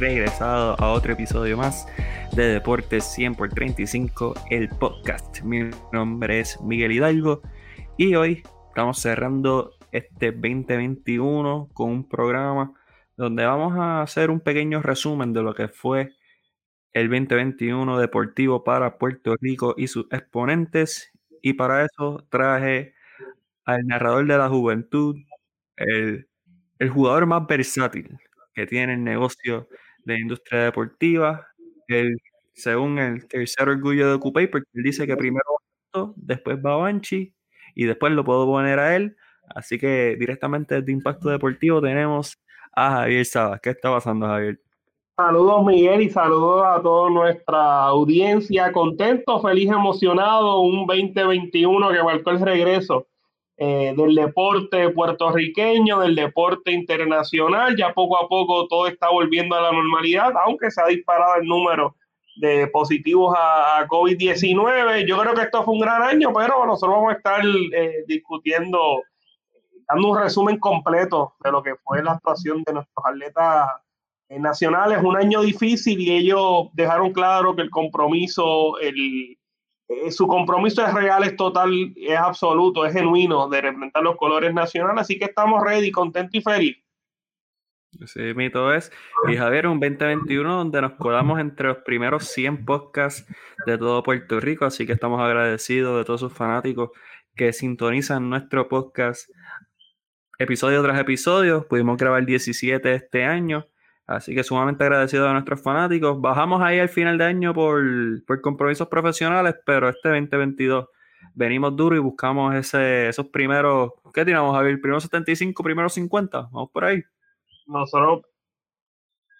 regresado a otro episodio más de Deportes 100 por 35, el podcast. Mi nombre es Miguel Hidalgo y hoy estamos cerrando este 2021 con un programa donde vamos a hacer un pequeño resumen de lo que fue el 2021 deportivo para Puerto Rico y sus exponentes. Y para eso traje al narrador de la juventud, el, jugador más versátil que tiene el negocio de industria deportiva, el, según el tercer orgullo de Ocupay, porque él dice que primero va después va Banchi y después lo puedo poner a él. Así que directamente de Impacto Deportivo tenemos a Javier Sabas. ¿Qué está pasando, Javier? Saludos Miguel y saludos a toda nuestra audiencia. Contento, feliz, emocionado. Un 2021 que marcó el regreso eh, del deporte puertorriqueño, del deporte internacional. Ya poco a poco todo está volviendo a la normalidad, aunque se ha disparado el número de positivos a, COVID-19. Yo creo que esto fue un gran año, pero nosotros vamos a estar eh, discutiendo, dando un resumen completo de lo que fue la actuación de nuestros atletas nacionales. Un año difícil y ellos dejaron claro que el compromiso, el, eh, su compromiso es real, es total, es absoluto, es genuino de representar los colores nacionales. Así que estamos ready, contento y feliz. Sí, mito es. Y Javier, un 2021 donde nos colamos entre los primeros 100 podcasts de todo Puerto Rico, así que estamos agradecidos de todos sus fanáticos que sintonizan nuestro podcast episodio tras episodio. Pudimos grabar 17 este año, así que sumamente agradecido a nuestros fanáticos. Bajamos ahí al final de año por, por compromisos profesionales, pero este 2022 venimos duro y buscamos ese, esos primeros, ¿qué tiramos, Javier? Primeros 75, primeros 50, vamos por ahí nosotros,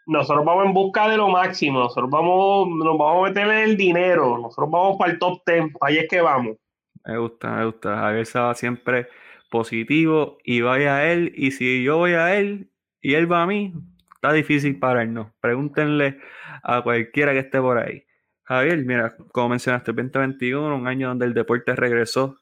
nosotros vamos en busca de lo máximo, nosotros vamos, nos vamos a meter en el dinero, nosotros vamos para el top 10, ahí es que vamos. Me gusta, me gusta. Javier va siempre positivo y vaya a él. Y si yo voy a él y él va a mí, está difícil para él, ¿no? Pregúntenle a cualquiera que esté por ahí. Javier, mira, como mencionaste, el 2021, un año donde el deporte regresó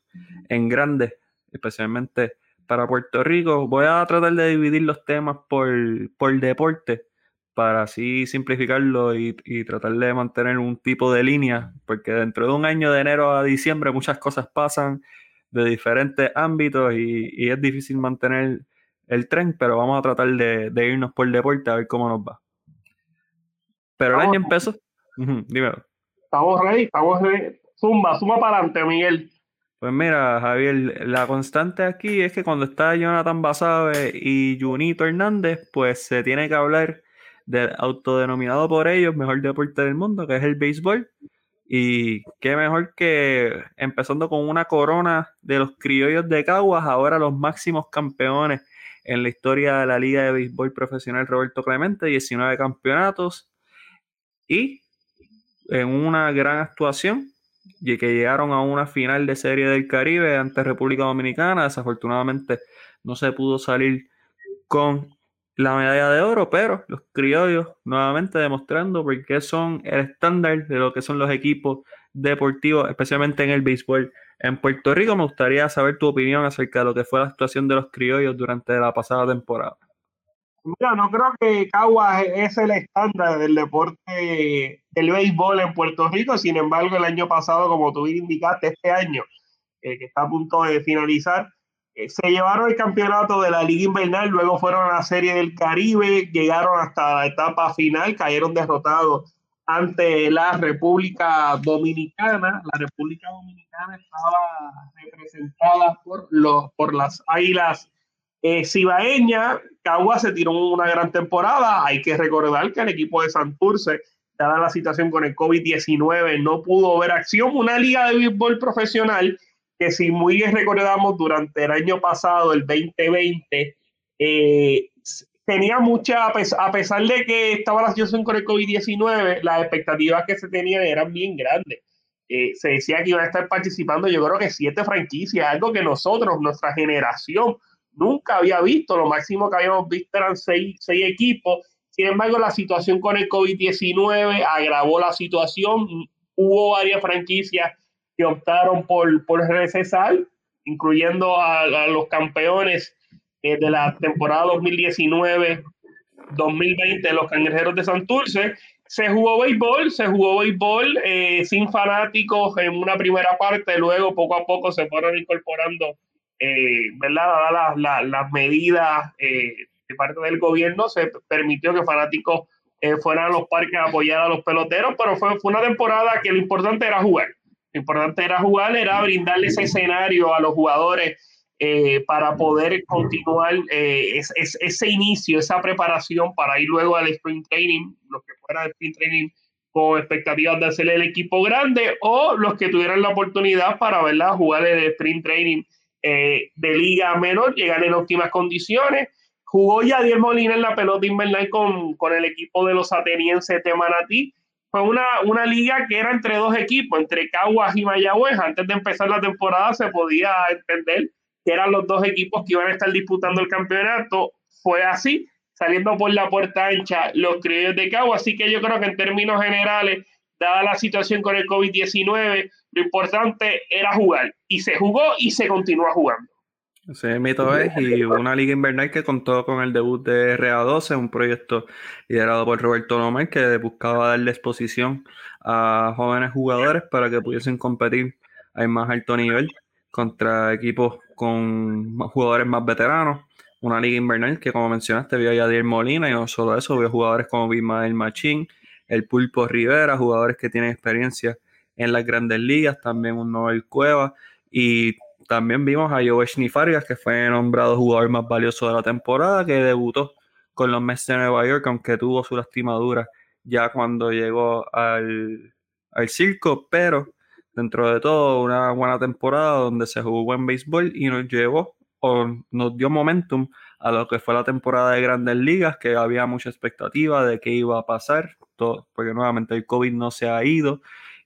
en grande, especialmente para Puerto Rico. Voy a tratar de dividir los temas por, por deporte para así simplificarlo y, tratar de mantener un tipo de línea, porque dentro de un año de enero a diciembre muchas cosas pasan de diferentes ámbitos y, es difícil mantener el tren, pero vamos a tratar de, irnos por deporte a ver cómo nos va. Pero el año empezó. dímelo. Estamos ready, estamos ready. Zumba, zumba para adelante, Miguel. Pues mira, Javier, la constante aquí es que cuando está Jonathan Basabe y Junito Hernández, pues se tiene que hablar del autodenominado por ellos mejor deporte del mundo, que es el béisbol. Y qué mejor que empezando con una corona de los criollos de Caguas, ahora los máximos campeones en la historia de la Liga de Béisbol Profesional Roberto Clemente, 19 campeonatos. Y en una gran actuación y que llegaron a una final de Serie del Caribe ante República Dominicana. Desafortunadamente no se pudo salir con la medalla de oro, pero los criollos nuevamente demostrando por qué son el estándar de lo que son los equipos deportivos, especialmente en el béisbol. En Puerto Rico me gustaría saber tu opinión acerca de lo que fue la actuación de los criollos durante la pasada temporada. Mira, no creo que Caguas es el estándar del deporte del béisbol en Puerto Rico. Sin embargo, el año pasado, como tú indicaste, este año, eh, que está a punto de finalizar, eh, se llevaron el campeonato de la Liga Invernal, luego fueron a la Serie del Caribe, llegaron hasta la etapa final, cayeron derrotados ante la República Dominicana. La República Dominicana estaba representada por, los, por las Águilas eh, Cibaeña, Cagua se tiró una gran temporada. Hay que recordar que el equipo de Santurce, dada la situación con el COVID-19, no pudo ver acción. Una liga de béisbol profesional que, si muy bien recordamos, durante el año pasado, el 2020, eh, tenía mucha, a pesar de que estaba la situación con el COVID-19, las expectativas que se tenían eran bien grandes. Eh, se decía que iban a estar participando, yo creo que siete franquicias, algo que nosotros, nuestra generación, nunca había visto. Lo máximo que habíamos visto eran seis, seis equipos. Sin embargo, la situación con el COVID-19 agravó la situación. Hubo varias franquicias que optaron por, por recesar, incluyendo a, los campeones de la temporada 2019-2020 de los Cangrejeros de Santurce. Se jugó béisbol, se jugó béisbol eh, sin fanáticos en una primera parte, luego poco a poco se fueron incorporando, eh, ¿verdad? Dadas las, medidas eh, de parte del gobierno, se permitió que fanáticos fueran a los parques a apoyar a los peloteros, pero fue, fue una temporada que lo importante era jugar. Lo importante era jugar, era brindarle ese escenario a los jugadores eh, para poder continuar eh, ese inicio, esa preparación para ir luego al sprint training, los que fueran al sprint training con expectativas de hacer el equipo grande o los que tuvieran la oportunidad para ¿verdad? jugar el sprint training eh, de liga menor, llegar en óptimas condiciones. Jugó Yadier Molina en la pelota invernal con, con el equipo de los atenienses de Manatí. Fue una, una liga que era entre dos equipos, entre Caguas y Mayagüez. Antes de empezar la temporada se podía entender eran los dos equipos que iban a estar disputando el campeonato. Fue así, saliendo por la puerta ancha los criollos de Cabo. Así que yo creo que en términos generales, dada la situación con el COVID-19, lo importante era jugar. Y se jugó y se continúa jugando. Ese mito es, y una liga invernal que contó con el debut de RA12, un proyecto liderado por Roberto López que buscaba darle exposición a jóvenes jugadores para que pudiesen competir al más alto nivel contra equipos con jugadores más veteranos. Una liga invernal que, como mencionaste, vio a Yadier Molina y no solo eso, vio jugadores como Bismael Machín, el Pulpo Rivera, jugadores que tienen experiencia en las grandes ligas, también un Noel Cueva y también vimos a Jovechny Fargas, que fue nombrado jugador más valioso de la temporada, que debutó con los Mets de Nueva York, aunque tuvo su lastimadura ya cuando llegó al, al circo, pero dentro de todo, una buena temporada donde se jugó buen béisbol y nos llevó o nos dio momentum a lo que fue la temporada de Grandes Ligas, que había mucha expectativa de qué iba a pasar, porque nuevamente el COVID no se ha ido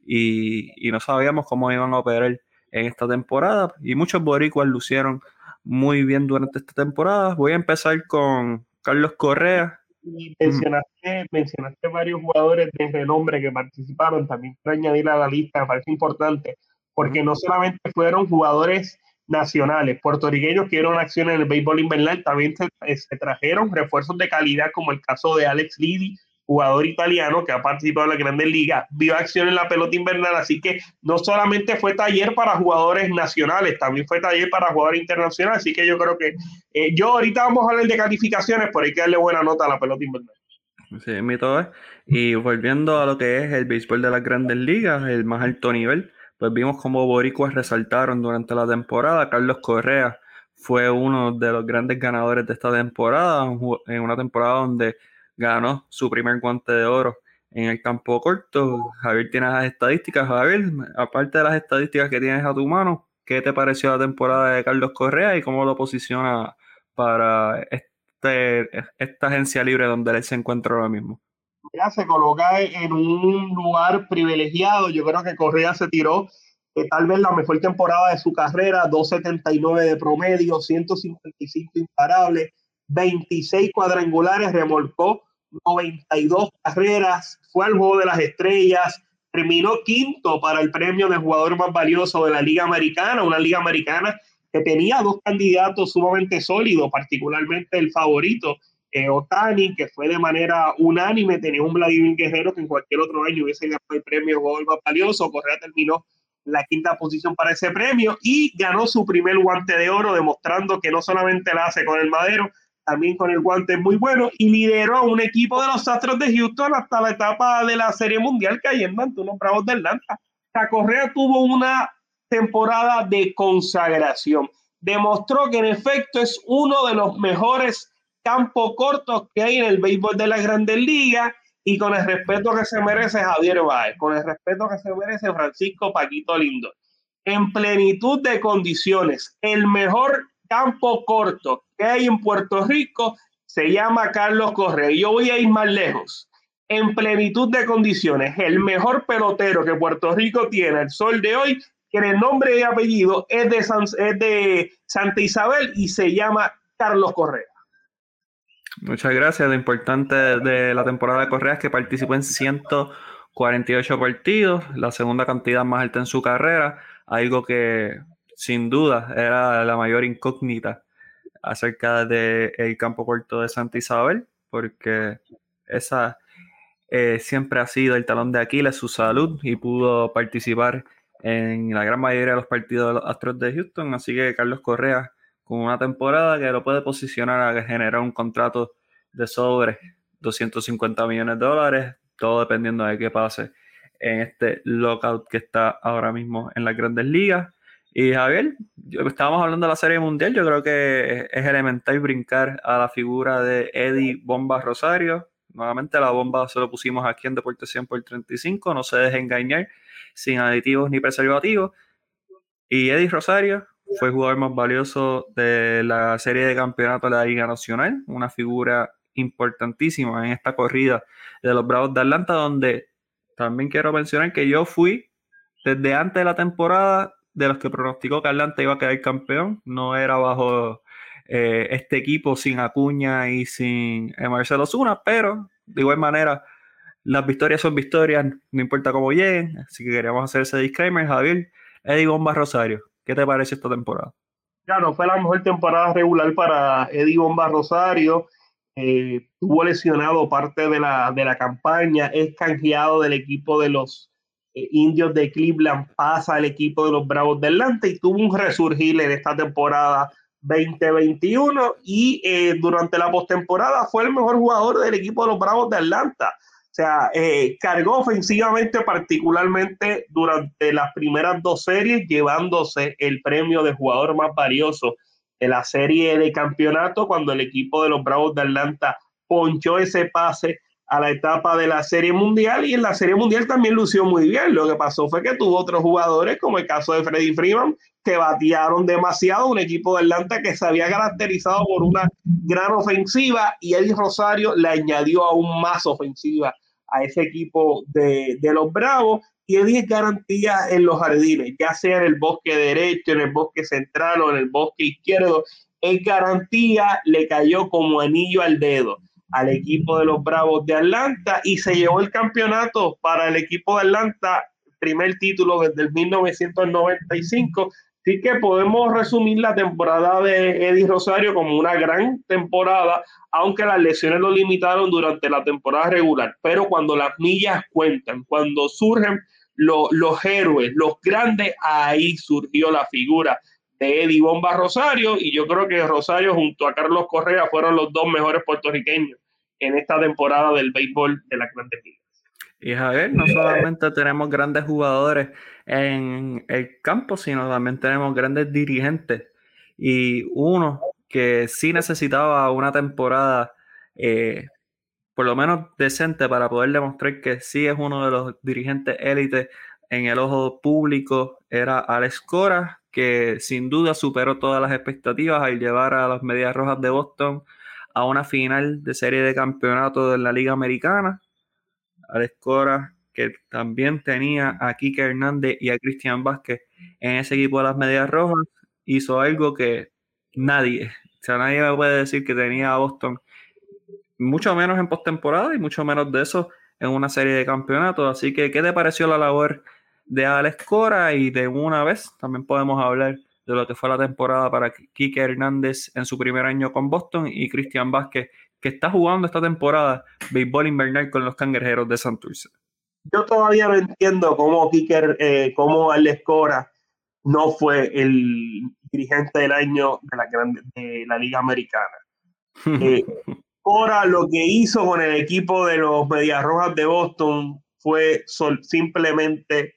y, no sabíamos cómo iban a operar en esta temporada. Y muchos boricuas lucieron muy bien durante esta temporada. Voy a empezar con Carlos Correa, y mencionaste, mencionaste varios jugadores de renombre que participaron, también para añadir a la lista, me parece importante, porque no solamente fueron jugadores nacionales, puertorriqueños que dieron acción en el béisbol invernal, también se, se, trajeron refuerzos de calidad, como el caso de Alex Lidi, jugador italiano que ha participado en la Grandes Ligas, vio acción en la pelota invernal, así que no solamente fue taller para jugadores nacionales, también fue taller para jugadores internacionales, así que yo creo que eh, yo ahorita vamos a hablar de calificaciones, pero hay que darle buena nota a la pelota invernal. Sí, mi todo es. Y volviendo a lo que es el béisbol de las Grandes Ligas, el más alto nivel, pues vimos cómo boricuas resaltaron durante la temporada. Carlos Correa fue uno de los grandes ganadores de esta temporada, en una temporada donde ganó su primer guante de oro en el campo corto. Javier tiene las estadísticas. Javier, aparte de las estadísticas que tienes a tu mano, ¿qué te pareció la temporada de Carlos Correa y cómo lo posiciona para este, esta agencia libre donde él se encuentra ahora mismo? Se coloca en un lugar privilegiado. Yo creo que Correa se tiró eh, tal vez la mejor temporada de su carrera, 2.79 de promedio, 155 imparables, 26 cuadrangulares, remolcó 92 carreras, fue al juego de las estrellas, terminó quinto para el premio de jugador más valioso de la Liga Americana, una Liga Americana que tenía dos candidatos sumamente sólidos, particularmente el favorito, eh, Otani, que fue de manera unánime, tenía un Vladimir Guerrero que en cualquier otro año hubiese ganado el premio jugador más valioso, Correa terminó la quinta posición para ese premio y ganó su primer guante de oro, demostrando que no solamente la hace con el madero, también con el guante muy bueno, y lideró a un equipo de los Astros de Houston hasta la etapa de la Serie Mundial cayendo ante unos Bravos de Atlanta. La Correa tuvo una temporada de consagración. Demostró que en efecto es uno de los mejores campos cortos que hay en el béisbol de las grandes ligas y con el respeto que se merece Javier Báez, con el respeto que se merece Francisco Paquito Lindo. En plenitud de condiciones, el mejor campo corto que hay en Puerto Rico se llama Carlos Correa. Yo voy a ir más lejos. En plenitud de condiciones, el mejor pelotero que Puerto Rico tiene el sol de hoy, que el nombre y apellido es de, es de Santa Isabel y se llama Carlos Correa. Muchas gracias. Lo importante de la temporada de Correa es que participó en 148 partidos, la segunda cantidad más alta en su carrera, algo que sin duda era la mayor incógnita acerca del campo corto de Santa Isabel, porque esa eh, siempre ha sido el talón de Aquiles, su salud, y pudo participar en la gran mayoría de los partidos de los Astros de Houston. Así que Carlos Correa, con una temporada que lo puede posicionar a generar un contrato de sobre 250 millones de dólares, todo dependiendo de qué pase en este lockout que está ahora mismo en las grandes ligas. Y Javier, estábamos hablando de la Serie Mundial, yo creo que es elemental brincar a la figura de Eddie Bomba Rosario. Nuevamente la bomba se lo pusimos aquí en Deporte 100 por 35, no se deje engañar, sin aditivos ni preservativos. Y Eddie Rosario fue el jugador más valioso de la serie de campeonato de la Liga Nacional, una figura importantísima en esta corrida de los Bravos de Atlanta, donde también quiero mencionar que yo fui desde antes de la temporada de los que pronosticó que Atlanta iba a quedar campeón. No era bajo eh, este equipo sin Acuña y sin eh, Marcelo Zuna, pero de igual manera las victorias son victorias, no importa cómo lleguen. Así que queríamos hacer ese disclaimer. Javier, Eddie Bomba Rosario, ¿qué te parece esta temporada? Ya no fue la mejor temporada regular para Eddie Bomba Rosario. Eh, tuvo lesionado parte de la, de la campaña, es canjeado del equipo de los indios de Cleveland, pasa al equipo de los Bravos de Atlanta y tuvo un resurgir en esta temporada 2021 y eh, durante la postemporada fue el mejor jugador del equipo de los Bravos de Atlanta. O sea, cargó ofensivamente particularmente durante las primeras dos series, llevándose el premio de jugador más valioso en la serie de campeonato cuando el equipo de los Bravos de Atlanta ponchó ese pase a la etapa de la Serie Mundial y en la Serie Mundial también lució muy bien. Lo que pasó fue que tuvo otros jugadores, como el caso de Freddy Freeman, que batearon demasiado, un equipo de Atlanta que se había caracterizado por una gran ofensiva y Eddie Rosario le añadió aún más ofensiva a ese equipo de, de los Bravos tiene garantía en los jardines, ya sea en el bosque derecho, en el bosque central o en el bosque izquierdo. Es garantía, le cayó como anillo al dedo al equipo de los Bravos de Atlanta y se llevó el campeonato para el equipo de Atlanta, primer título desde el 1995. Así que podemos resumir la temporada de Eddie Rosario como una gran temporada, aunque las lesiones lo limitaron durante la temporada regular. Pero cuando las millas cuentan, cuando surgen los héroes, los grandes, ahí surgió la figura de Eddie Bomba Rosario y yo creo que Rosario junto a Carlos Correa fueron los dos mejores puertorriqueños en esta temporada del béisbol de la Grandes Ligas. Y Javier, no solamente tenemos grandes jugadores en el campo, sino también tenemos grandes dirigentes. Y uno que sí necesitaba una temporada eh, por lo menos decente para poder demostrar que sí es uno de los dirigentes élite en el ojo público era Alex Cora, que sin duda superó todas las expectativas al llevar a las Medias Rojas de Boston a una final de serie de campeonato de la Liga Americana. Alex Cora, que también tenía a Kike Hernández y a Cristian Vázquez en ese equipo de las Medias Rojas, hizo algo que nadie, o sea, nadie me puede decir que tenía a Boston mucho menos en postemporada y mucho menos de eso en una serie de campeonatos. Así que, ¿qué te pareció la labor de Alex Cora? Y de una vez también podemos hablar de lo que fue la temporada para Kike Hernández en su primer año con Boston y Cristian Vázquez, que está jugando esta temporada béisbol invernal con los cangrejeros de Santurce. Yo todavía no entiendo cómo Kike, eh, cómo Alex Cora no fue el dirigente del año de la, de la Liga Americana. Eh, Ahora lo que hizo con el equipo de los Medias Rojas de Boston fue simplemente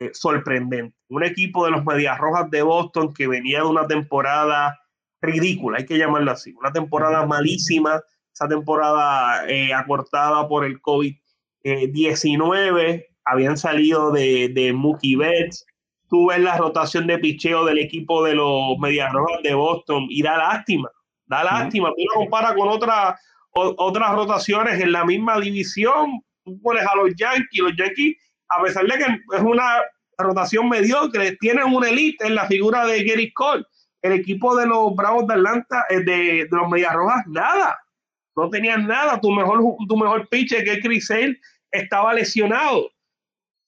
eh, sorprendente. Un equipo de los Medias Rojas de Boston que venía de una temporada ridícula, hay que llamarlo así, una temporada malísima, esa temporada eh, acortada por el COVID-19, habían salido de, de Mookie Betts, tú ves la rotación de picheo del equipo de los Medias Rojas de Boston y da lástima Da lástima, tú lo comparas con otra, otras rotaciones en la misma división, tú pones a los Yankees, los Yankees, a pesar de que es una rotación mediocre, tienen una elite en la figura de Gary Cole. El equipo de los Bravos de Atlanta, eh, de, de los Medias Rojas, nada. No tenían nada. Tu mejor, tu mejor pitcher, que es Chris estaba lesionado.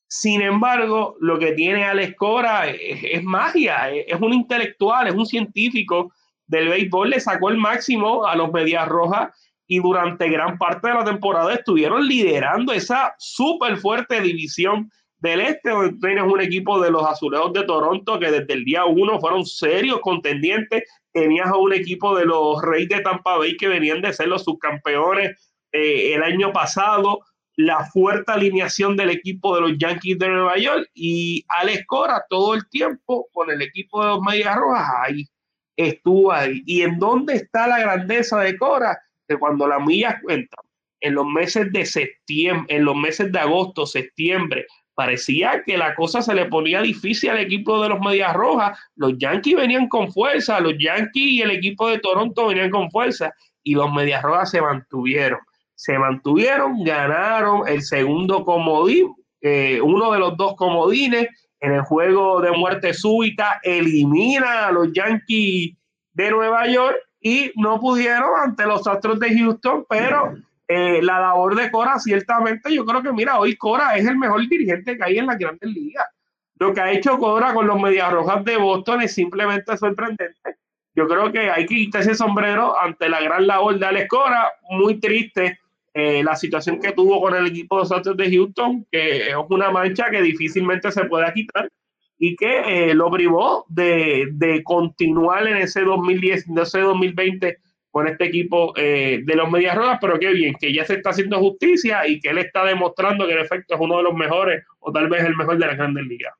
Sin embargo, lo que tiene Alex Cora es, es magia, es, es, un intelectual, es un científico del béisbol le sacó el máximo a los Medias Rojas y durante gran parte de la temporada estuvieron liderando esa súper fuerte división del este, donde tienes un equipo de los Azulejos de Toronto que desde el día uno fueron serios contendientes. Tenías a un equipo de los Reyes de Tampa Bay que venían de ser los subcampeones eh, el año pasado. La fuerte alineación del equipo de los Yankees de Nueva York y Alex Cora todo el tiempo con el equipo de los Medias Rojas ahí estuvo ahí. ¿Y en dónde está la grandeza de Cora? Que cuando la milla cuenta en los meses de septiembre, en los meses de agosto, septiembre, parecía que la cosa se le ponía difícil al equipo de los Medias Rojas. Los Yankees venían con fuerza, los Yankees y el equipo de Toronto venían con fuerza y los Medias Rojas se mantuvieron. Se mantuvieron, ganaron el segundo comodín, eh, uno de los dos comodines en el juego de muerte súbita, elimina a los Yankees de Nueva York y no pudieron ante los Astros de Houston, pero eh, la labor de Cora, ciertamente, yo creo que, mira, hoy Cora es el mejor dirigente que hay en la Grandes Ligas. Lo que ha hecho Cora con los Medias Rojas de Boston es simplemente sorprendente. Yo creo que hay que quitarse ese sombrero ante la gran labor de Alex Cora. Muy triste eh, la situación que tuvo con el equipo de los Astros de Houston, que es una mancha que difícilmente se pueda quitar y que eh, lo privó de, de, continuar en ese 2010, en ese 2020 con este equipo eh, de los Medias Rojas, pero qué bien, que ya se está haciendo justicia y que él está demostrando que en efecto es uno de los mejores o tal vez el mejor de la Grandes Ligas.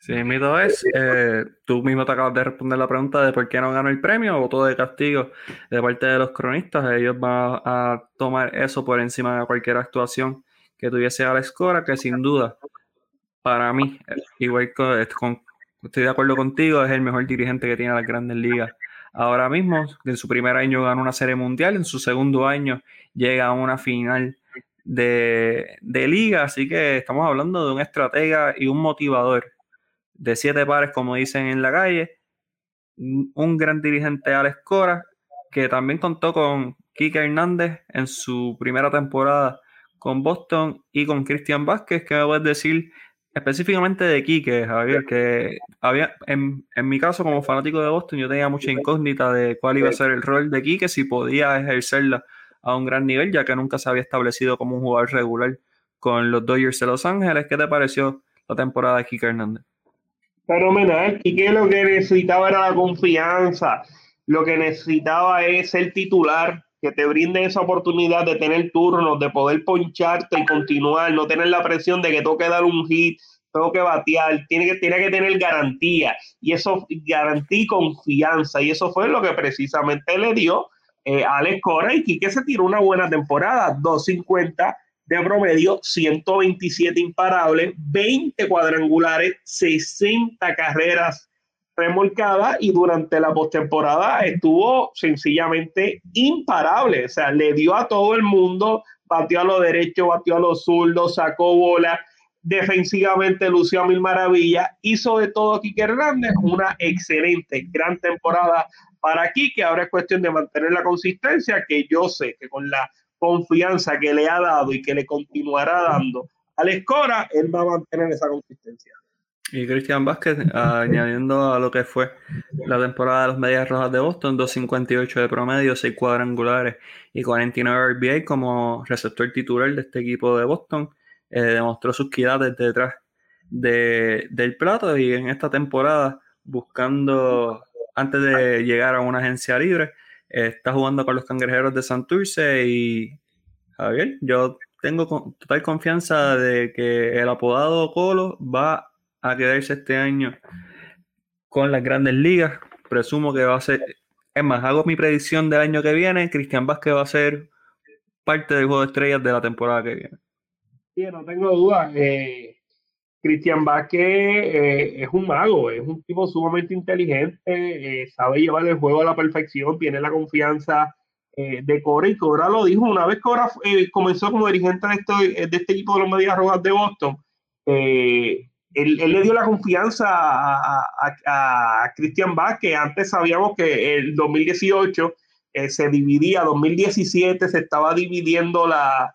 Sí, mito es, eh, tú mismo te acabas de responder la pregunta de por qué no ganó el premio, voto de castigo de parte de los cronistas, ellos van a tomar eso por encima de cualquier actuación que tuviese a la escora, que sin duda, para mí, igual que estoy de acuerdo contigo, es el mejor dirigente que tiene las grandes ligas ahora mismo. En su primer año ganó una serie mundial, en su segundo año llega a una final de, liga, así que estamos hablando de un estratega y un motivador de siete pares, como dicen en la calle. Un gran dirigente, Alex Cora, que también contó con Kike Hernández en su primera temporada con Boston y con Cristian Vázquez, que me puedes decir específicamente de Quique, Javier, que había, en, mi caso como fanático de Boston, yo tenía mucha incógnita de cuál iba a ser el rol de Quique, si podía ejercerla a un gran nivel, ya que nunca se había establecido como un jugador regular con los Dodgers de Los Ángeles. ¿Qué te pareció la temporada de Quique Hernández? Fenomenal, Quique lo que necesitaba era la confianza, lo que necesitaba es ser titular, que te brinde esa oportunidad de tener turnos, de poder poncharte y continuar, no tener la presión de que tengo que dar un hit, tengo que batear, tiene que, tiene que tener garantía, y eso, garantía confianza, y eso fue lo que precisamente le dio eh, Alex Cora, y que se tiró una buena temporada, 250 de promedio, 127 imparables, 20 cuadrangulares, 60 carreras remolcada y durante la postemporada estuvo sencillamente imparable. O sea, le dio a todo el mundo, batió a los derechos, batió a los zurdos, sacó bola, defensivamente lució a mil maravillas, hizo de todo Quique Hernández una excelente, gran temporada para que Ahora es cuestión de mantener la consistencia, que yo sé que con la confianza que le ha dado y que le continuará dando al Escora, él va a mantener esa consistencia. Y Cristian Vázquez, añadiendo a lo que fue la temporada de los Medias Rojas de Boston, 2.58 de promedio, 6 cuadrangulares y 49 RBA como receptor titular de este equipo de Boston, eh, demostró sus quidades detrás del plato y en esta temporada, buscando, antes de llegar a una agencia libre, eh, está jugando con los cangrejeros de Santurce y Javier, yo tengo total confianza de que el apodado Colo va a quedarse este año con las grandes ligas. Presumo que va a ser, es más, hago mi predicción del año que viene, Cristian Vázquez va a ser parte del juego de estrellas de la temporada que viene. Sí, no tengo duda. Eh, Cristian Vázquez eh, es un mago, es un tipo sumamente inteligente, eh, sabe llevar el juego a la perfección, tiene la confianza de Cora y Cora lo dijo una vez Cora comenzó como dirigente de este, de este equipo de los Medias Rojas de Boston él, le dio la confianza a, a, Cristian Vázquez. Antes sabíamos que el 2018 eh, se dividía, 2017 se estaba dividiendo la,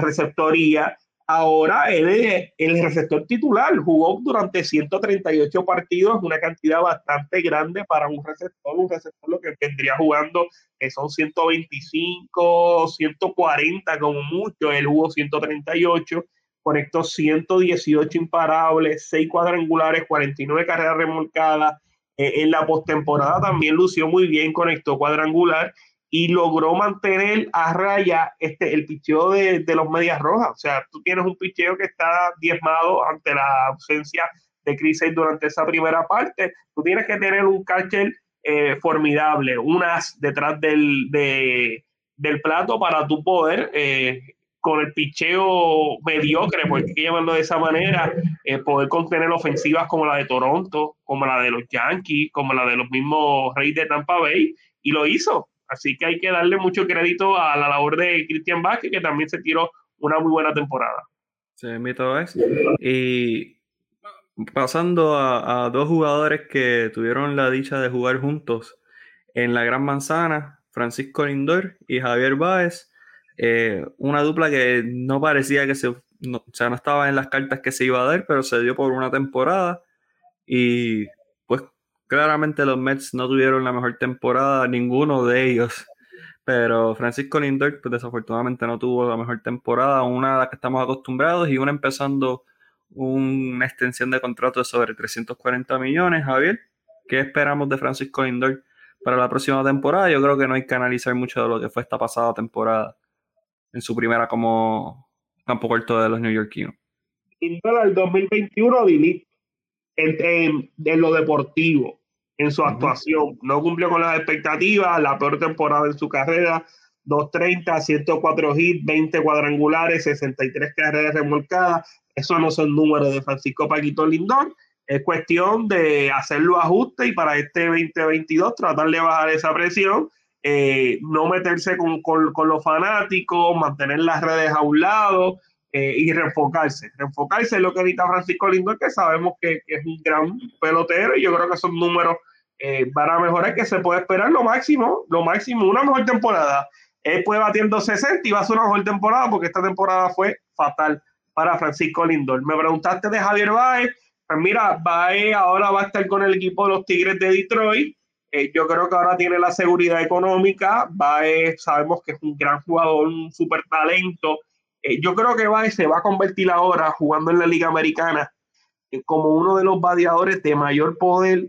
receptoría. ahora él es el receptor titular. Jugó durante 138 partidos, una cantidad bastante grande para un receptor. Un receptor lo que vendría jugando que son 125, 140 como mucho. Él jugó 138, conectó 118 imparables, 6 cuadrangulares, 49 carreras remolcadas. Eh, en la postemporada también lució muy bien, conectó cuadrangular y logró mantener a raya este, el picheo de, los Medias Rojas. O sea, tú tienes un picheo que está diezmado ante la ausencia de Chris durante esa primera parte. Tú tienes que tener un catcher eh, formidable, unas detrás del, del plato para tu poder. Eh, con el picheo mediocre, porque hay que de esa manera, eh, poder contener ofensivas como la de Toronto, como la de los Yankees, como la de los mismos Reyes de Tampa Bay, y lo hizo. Así que hay que darle mucho crédito a la labor de Cristian Vázquez, que también se tiró una muy buena temporada. Sí, mito es. Y pasando a, dos jugadores que tuvieron la dicha de jugar juntos en la Gran Manzana, Francisco Lindor y Javier Báez, eh, una dupla que no parecía que se, o sea, no estaba en las cartas que se iba a dar, pero se dio por una temporada y Claramente los Mets no tuvieron la mejor temporada, ninguno de ellos. Pero Francisco Lindor, pues desafortunadamente no tuvo la mejor temporada, una a la que estamos acostumbrados y una empezando una extensión de contrato de sobre 340 millones. Javier, ¿qué esperamos de Francisco Lindor para la próxima temporada? Yo creo que no hay que analizar mucho de lo que fue esta pasada temporada en su primera como campo corto de los neoyorquinos. Lindor al 2021 en, en lo deportivo en su actuación. No cumplió con las expectativas, la peor temporada en su carrera, 230, 104 hits, 20 cuadrangulares, 63 carreras remolcadas. Esos no son números de Francisco Paquito Lindor. Es cuestión de hacer los ajustes y para este 2022 tratar de bajar esa presión, eh, no meterse con, con, los fanáticos, mantener las redes a un lado eh, y reenfocarse. Reenfocarse es lo que necesita Francisco Lindor, que sabemos que, es un gran pelotero y yo creo que son números eh, para mejorar que se puede esperar lo máximo, lo máximo, una mejor temporada. Él puede batiendo 60 y va a ser una mejor temporada porque esta temporada fue fatal para Francisco Lindor. Me preguntaste de Javier Baez, pues mira, Baez ahora va a estar con el equipo de los Tigres de Detroit. Eh, yo creo que ahora tiene la seguridad económica. Baez sabemos que es un gran jugador, un super talento. Eh, yo creo que Baez se va a convertir ahora jugando en la Liga Americana como uno de los bateadores de mayor poder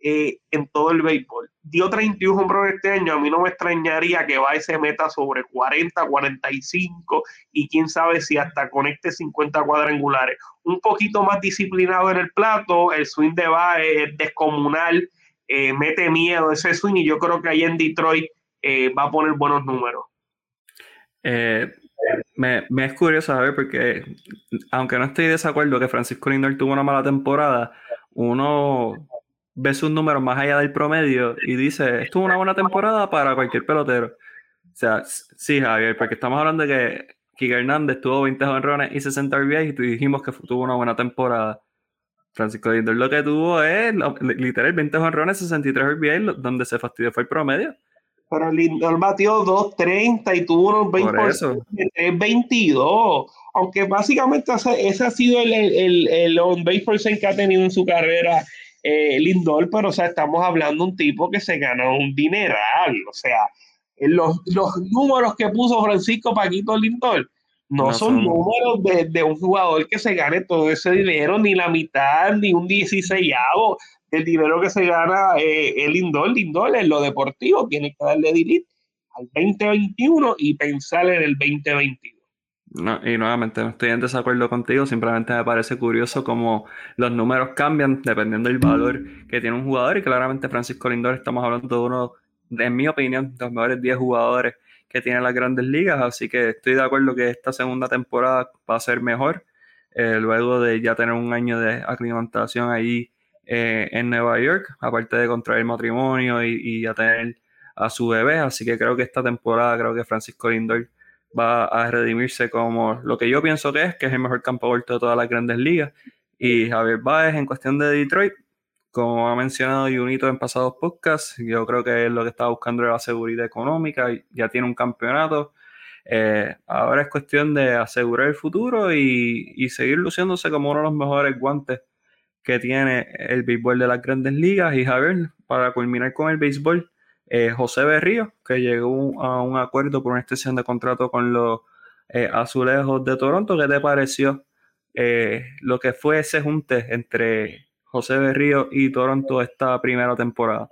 eh, en todo el béisbol. Dio 31 hombros este año, a mí no me extrañaría que va ese meta sobre 40, 45 y quién sabe si hasta conecte 50 cuadrangulares. Un poquito más disciplinado en el plato, el swing de va es descomunal, eh, mete miedo ese swing y yo creo que ahí en Detroit eh, va a poner buenos números. me, me, es curioso saber porque, aunque no estoy de desacuerdo que Francisco Lindor tuvo una mala temporada, uno ve sus números más allá del promedio y dice, esto es una buena temporada para cualquier pelotero. O sea, sí, Javier, porque estamos hablando de que Kike Hernández tuvo 20 honrones y 60 RBI y dijimos que tuvo una buena temporada. Francisco Lindor lo que tuvo es literal 20 honrones, 63 RBI, donde se fastidió fue el promedio. Pero Lindor batió 2.30 y tuvo unos 20 22. Aunque básicamente ese, ha sido el, el, el on base que ha tenido en su carrera eh, Lindor, pero o sea, estamos hablando de un tipo que se ganó un dineral, o sea, los, los números que puso Francisco Paquito Lindor no, son, números de, de, un jugador que se gane todo ese dinero, ni la mitad, ni un 16 del dinero que se gana eh, el Lindor. Lindor en lo deportivo tiene que darle delete al 2021 y pensar en el 2022. No, y nuevamente no estoy en desacuerdo contigo, simplemente me parece curioso cómo los números cambian dependiendo del valor que tiene un jugador y claramente Francisco Lindor estamos hablando de uno, en mi opinión, de los mejores 10 jugadores que tiene las grandes ligas, así que estoy de acuerdo que esta segunda temporada va a ser mejor, eh, luego de ya tener un año de aclimatación ahí eh, en Nueva York, aparte de contraer matrimonio y, ya tener a su bebé, así que creo que esta temporada, creo que Francisco Lindor va a redimirse como lo que yo pienso que es, que es el mejor campo abierto de todas las grandes ligas. Y Javier Baez, en cuestión de Detroit, como ha mencionado Junito en pasados podcasts, yo creo que lo que está buscando la seguridad económica, ya tiene un campeonato. Eh, ahora es cuestión de asegurar el futuro y, y, seguir luciéndose como uno de los mejores guantes que tiene el béisbol de las grandes ligas. Y Javier, para culminar con el béisbol, eh, José Berrío, que llegó a un acuerdo por una extensión de contrato con los eh, Azulejos de Toronto. ¿Qué te pareció eh, lo que fue ese junte entre José Berrío y Toronto esta primera temporada?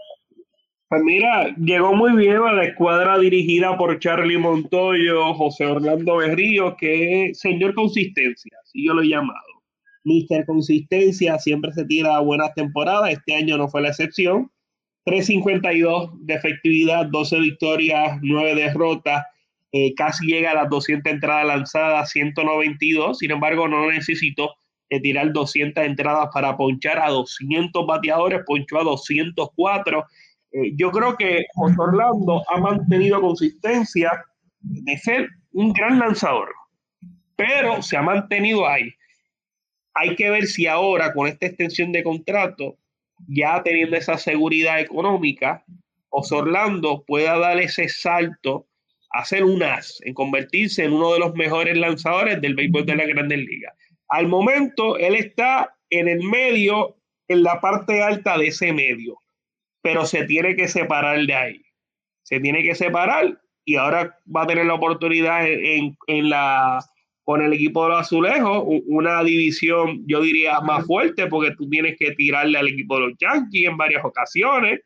Pues mira, llegó muy bien a la escuadra dirigida por Charlie Montoyo, José Orlando Berrío, que es señor consistencia, así yo lo he llamado. Mister Consistencia siempre se tira buenas temporadas, este año no fue la excepción. 3.52 de efectividad, 12 victorias, 9 derrotas, eh, casi llega a las 200 entradas lanzadas, 192, sin embargo no necesitó tirar 200 entradas para ponchar a 200 bateadores, ponchó a 204. Eh, yo creo que José Orlando ha mantenido consistencia de ser un gran lanzador, pero se ha mantenido ahí. Hay que ver si ahora con esta extensión de contrato, ya teniendo esa seguridad económica, José Orlando pueda dar ese salto hacer un as, en convertirse en uno de los mejores lanzadores del béisbol de la Grandes Ligas. Al momento, él está en el medio, en la parte alta de ese medio, pero se tiene que separar de ahí. Se tiene que separar y ahora va a tener la oportunidad en, la con el equipo de los azulejos, una división, yo diría, más fuerte, porque tú tienes que tirarle al equipo de los Yankees en varias ocasiones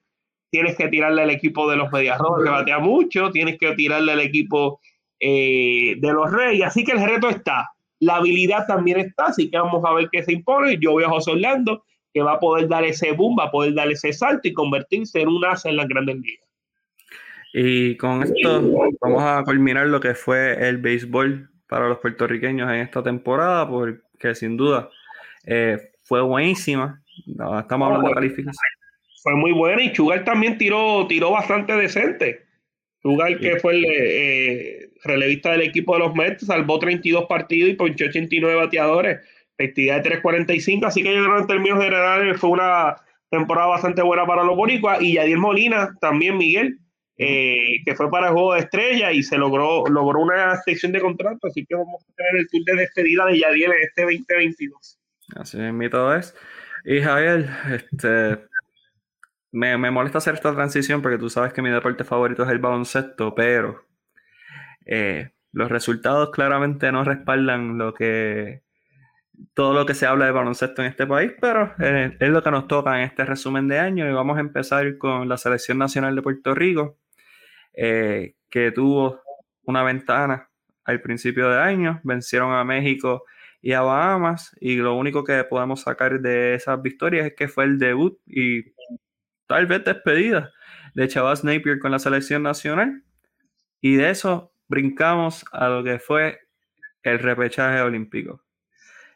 tienes que tirarle al equipo de los Medias Rojas que batea mucho, tienes que tirarle al equipo eh, de los Reyes, así que el reto está, la habilidad también está, así que vamos a ver qué se impone, yo veo a José Orlando que va a poder dar ese boom, va a poder dar ese salto y convertirse en un asa en las grandes ligas. Y con esto vamos a culminar lo que fue el béisbol para los puertorriqueños en esta temporada, porque sin duda eh, fue buenísima. estamos hablando de calificación fue muy buena y Chugal también tiró, tiró bastante decente. Chugal, que fue el eh, relevista del equipo de los Mets, salvó 32 partidos y ponchó 89 bateadores, efectividad de 345. Así que yo creo que en términos generales fue una temporada bastante buena para los boricuas. Y Yadier Molina, también Miguel, eh, que fue para el juego de estrella y se logró, logró una extensión de contrato. Así que vamos a tener el tour de despedida de Yadier en este 2022. Así es, todo es. Y Javier, este, me, molesta hacer esta transición porque tú sabes que mi deporte favorito es el baloncesto, pero eh, los resultados claramente no respaldan lo que todo lo que se habla de baloncesto en este país, pero eh, es lo que nos toca en este resumen de año. Y vamos a empezar con la selección nacional de Puerto Rico, eh, que tuvo una ventana al principio de año, vencieron a México y a Bahamas. Y lo único que podemos sacar de esas victorias es que fue el debut y tal vez despedida de Chavas Napier con la selección nacional. Y de eso brincamos a lo que fue el repechaje olímpico.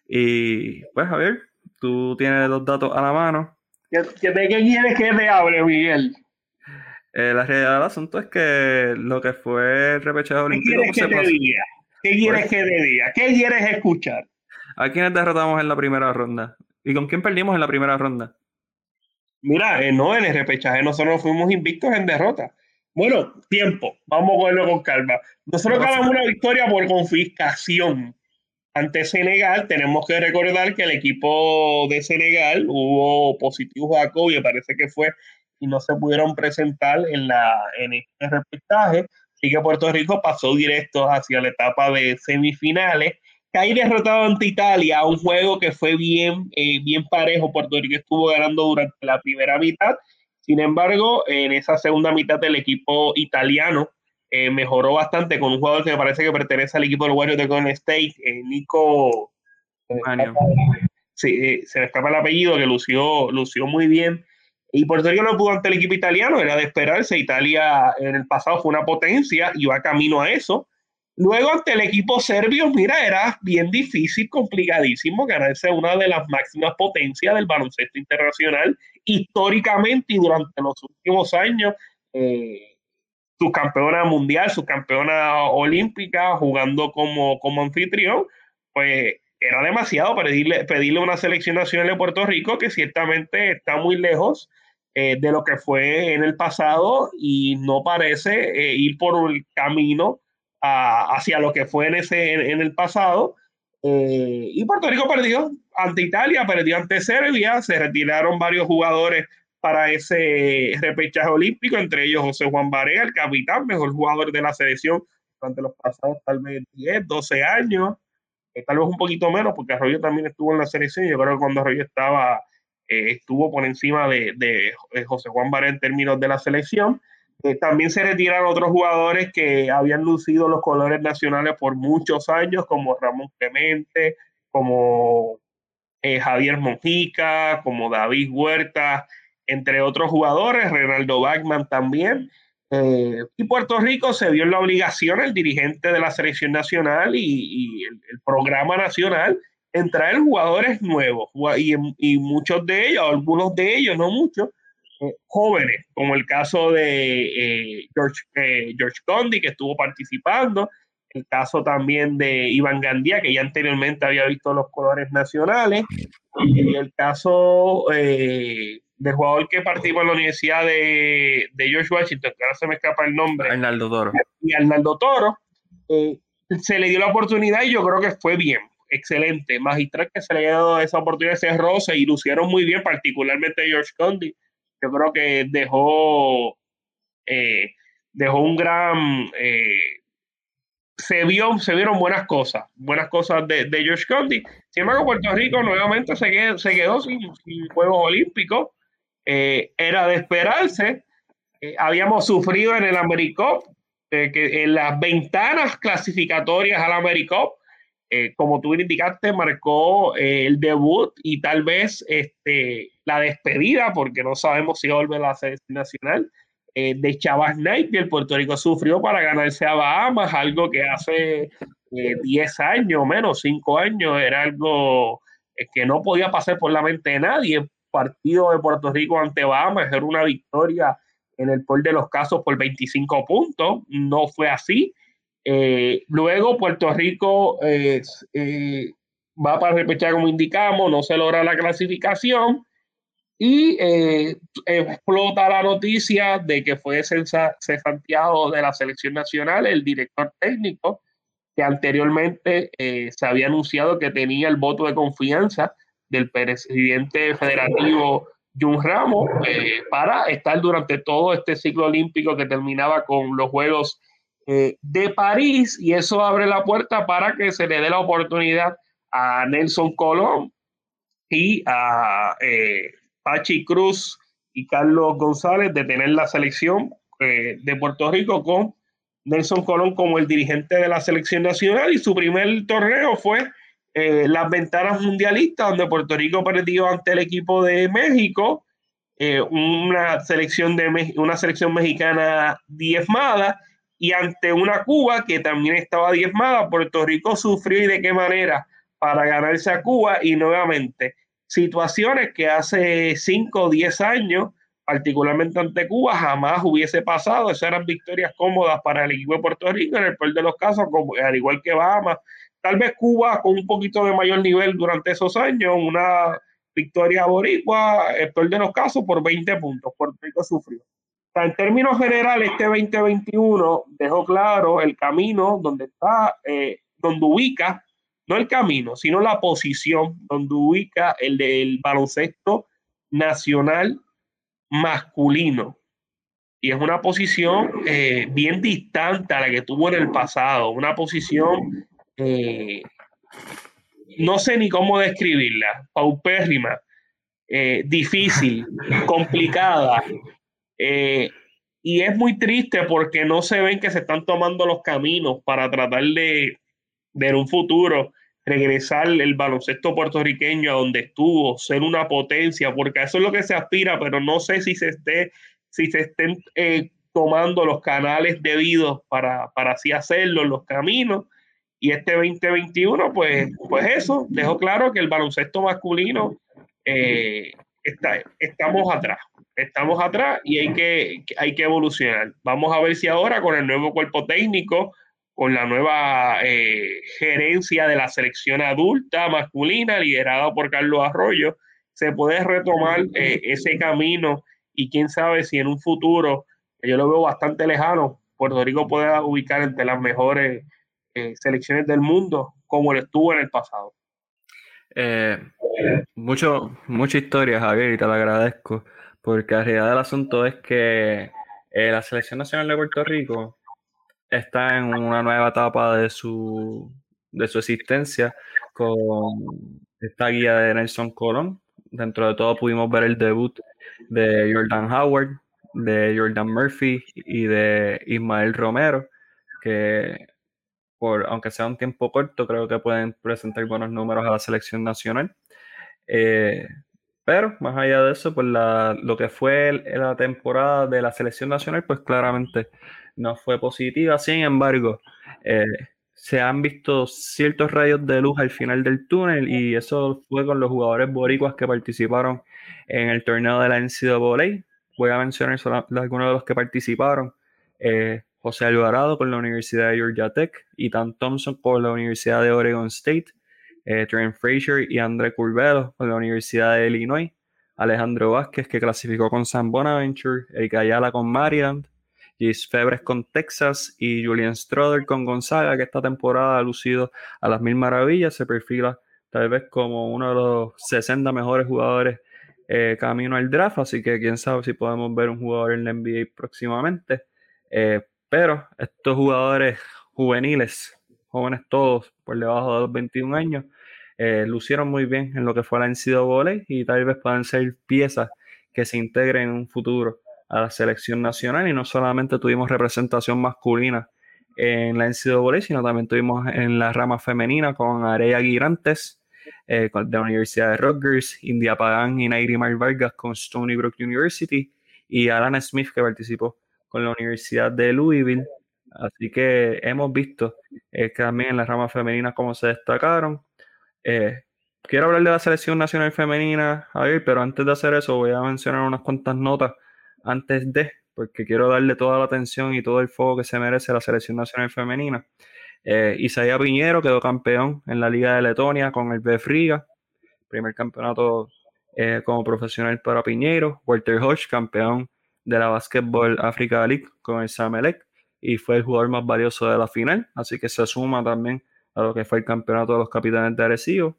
Y pues, Javier, tú tienes dos datos a la mano. ¿De qué quieres que te hable, Miguel? Eh, la realidad del asunto es que lo que fue el repechaje olímpico. ¿Qué quieres que te diga? ¿Qué quieres pues que te diga? ¿Qué quieres escuchar? ¿A quiénes derrotamos en la primera ronda? ¿Y con quién perdimos en la primera ronda? Mira, eh, no, en el repechaje nosotros fuimos invictos en derrota. Bueno, tiempo, vamos a verlo con calma. Nosotros ganamos una victoria por confiscación ante Senegal. Tenemos que recordar que el equipo de Senegal hubo positivos a COVID, parece que fue, y no se pudieron presentar en, la, en este repechaje. Así que Puerto Rico pasó directo hacia la etapa de semifinales Caí derrotado ante Italia, un juego que fue bien, eh, bien parejo. Puerto Rico estuvo ganando durante la primera mitad. Sin embargo, en esa segunda mitad del equipo italiano eh, mejoró bastante con un jugador que me parece que pertenece al equipo de los Warriors de Golden State, eh, Nico. Sí, se me escapa el apellido, que lució, lució muy bien. Y Puerto Rico no pudo ante el equipo italiano, era de esperarse. Italia en el pasado fue una potencia y va camino a eso. Luego ante el equipo serbio, mira, era bien difícil, complicadísimo ganarse una de las máximas potencias del baloncesto internacional históricamente y durante los últimos años. Eh, su campeona mundial, su campeona olímpica, jugando como, como anfitrión, pues era demasiado pedirle, pedirle una selección nacional de Puerto Rico que ciertamente está muy lejos eh, de lo que fue en el pasado y no parece eh, ir por el camino hacia lo que fue en, ese, en, el pasado. Eh, y Puerto Rico perdió ante Italia, perdió ante Serbia, se retiraron varios jugadores para ese repechaje olímpico, entre ellos José Juan Barea, el capitán, mejor jugador de la selección durante los pasados tal vez 10, 12 años, eh, tal vez un poquito menos, porque Arroyo también estuvo en la selección, yo creo que cuando Arroyo estaba, eh, estuvo por encima de, de, José Juan Barea en términos de la selección. Eh, también se retiraron otros jugadores que habían lucido los colores nacionales por muchos años, como Ramón Clemente, como Javier Mojica, como David Huerta, entre otros jugadores, Renaldo Bachman también. Eh, y Puerto Rico se vio en la obligación, el dirigente de la selección nacional y, el, programa nacional, en traer jugadores nuevos y, muchos de ellos, algunos de ellos, no muchos, eh, jóvenes, como el caso de eh, George, George Condi, que estuvo participando, el caso también de Iván Gandía, que ya anteriormente había visto los colores nacionales, y el caso del jugador que participó en la Universidad de, George Washington, que ahora se me escapa el nombre. Arnaldo Toro. Y Arnaldo Toro, eh, se le dio la oportunidad y yo creo que fue bien, excelente. Magistral que se le dio esa oportunidad ese roce y lucieron muy bien, particularmente George Condi. Yo creo que dejó, eh, dejó un gran. Eh, se, vio, se vieron buenas cosas, buenas cosas de, George Condi. Sin embargo, Puerto Rico nuevamente se quedó, se quedó sin Juegos Olímpicos. Eh, era de esperarse. Eh, habíamos sufrido en el AmeriCup, que en las ventanas clasificatorias al AmeriCup, como tú indicaste, marcó el debut y tal vez este, la despedida, porque no sabemos si vuelve a la selección nacional, de Chavas Knight, que el Puerto Rico sufrió para ganarse a Bahamas, algo que hace 10 años, menos 5 años, era algo que no podía pasar por la mente de nadie partido de Puerto Rico ante Bahamas era una victoria en el por de los casos por 25 puntos. No fue así. Eh, luego Puerto Rico eh, eh, va para repechar como indicamos, no se logra la clasificación y explota la noticia de que fue cesanteado de la selección nacional el director técnico que anteriormente se había anunciado que tenía el voto de confianza del presidente federativo Jun Ramos para estar durante todo este ciclo olímpico que terminaba con los Juegos eh, de París y eso abre la puerta para que se le dé la oportunidad a Nelson Colón y a eh, Pachi Cruz y Carlos González de tener la selección de Puerto Rico con Nelson Colón como el dirigente de la selección nacional. Y su primer torneo fue eh, las ventanas mundialistas, donde Puerto Rico perdió ante el equipo de México, eh, una, selección de, una selección mexicana diezmada, y ante una Cuba que también estaba diezmada, Puerto Rico sufrió y de qué manera para ganarse a Cuba y nuevamente situaciones que hace 5 o 10 años, particularmente ante Cuba, jamás hubiese pasado. Esas eran victorias cómodas para el equipo de Puerto Rico, en el peor de los casos, al igual que Bahamas, Tal vez Cuba con un poquito de mayor nivel durante esos años, una victoria boricua, el peor de los casos, por 20 puntos. Puerto Rico sufrió. En términos generales, este 2021 dejó claro el camino donde está, eh, donde ubica, no el camino, sino la posición donde ubica el del baloncesto nacional masculino. Y es una posición eh, bien distante a la que tuvo en el pasado, una posición eh, no sé ni cómo describirla, paupérrima, eh, difícil, complicada. Eh, y es muy triste porque no se ven que se están tomando los caminos para tratar de, ver un futuro, regresar el baloncesto puertorriqueño a donde estuvo, ser una potencia, porque eso es lo que se aspira, pero no sé si se esté, si se estén tomando los canales debidos para, para así hacerlo, los caminos. Y este 2021, pues, pues eso, dejó claro que el baloncesto masculino eh, está, estamos atrás, estamos atrás y hay que, hay que evolucionar. Vamos a ver si ahora con el nuevo cuerpo técnico, con la nueva eh, gerencia de la selección adulta masculina liderada por Carlos Arroyo, se puede retomar eh, ese camino y quién sabe si en un futuro, yo lo veo bastante lejano, Puerto Rico pueda ubicar entre las mejores eh, selecciones del mundo como lo estuvo en el pasado. Mucho, mucha historia, Javier, y te lo agradezco, porque la realidad del asunto es que eh, la Selección Nacional de Puerto Rico está en una nueva etapa de su, de su existencia con esta guía de Nelson Colón. Dentro de todo pudimos ver el debut de Jordan Howard, de Jordan Murphy y de Ismael Romero, que por, aunque sea un tiempo corto, creo que pueden presentar buenos números a la selección nacional. Eh, pero más allá de eso, pues lo que fue la temporada de la selección nacional, pues claramente no fue positiva. Sin embargo, eh, se han visto ciertos rayos de luz al final del túnel y eso fue con los jugadores boricuas que participaron en el torneo de la NCAA. Voy a mencionar solo algunos de los que participaron. Eh, José Alvarado por la Universidad de Georgia Tech, Ethan Thompson por la Universidad de Oregon State, eh, Trent Frazier y André Curvelo por la Universidad de Illinois, Alejandro Vázquez que clasificó con San Bonaventure, Eric Ayala con Maryland, Gis Febres con Texas. Y Julian Stroder con Gonzaga, que esta temporada ha lucido a las mil maravillas, se perfila tal vez como uno de los 60 mejores jugadores eh, camino al draft, así que quién sabe si podemos ver un jugador en la NBA próximamente. Eh, pero estos jugadores juveniles, jóvenes todos por debajo de los 21 años, eh, lucieron muy bien en lo que fue la NCAA y tal vez puedan ser piezas que se integren en un futuro a la selección nacional y no solamente tuvimos representación masculina en la NCAA, sino también tuvimos en la rama femenina con Areya Girantes eh, de la Universidad de Rutgers, India Pagan y Nairi Mar Vargas con Stony Brook University y Alana Smith que participó con la Universidad de Louisville. Así que hemos visto eh, que también en la rama femenina cómo se destacaron. Eh, quiero hablar de la selección nacional femenina, Javier, pero antes de hacer eso voy a mencionar unas cuantas notas antes de, porque quiero darle toda la atención y todo el fuego que se merece la selección nacional femenina. Eh, Isaías Piñero quedó campeón en la Liga de Letonia con el BF Riga, primer campeonato eh, como profesional para Piñero. Walter Hodge, campeón de la Basketball Africa League con el Samelec y fue el jugador más valioso de la final, así que se suma también lo que fue el campeonato de los capitanes de Arecibo.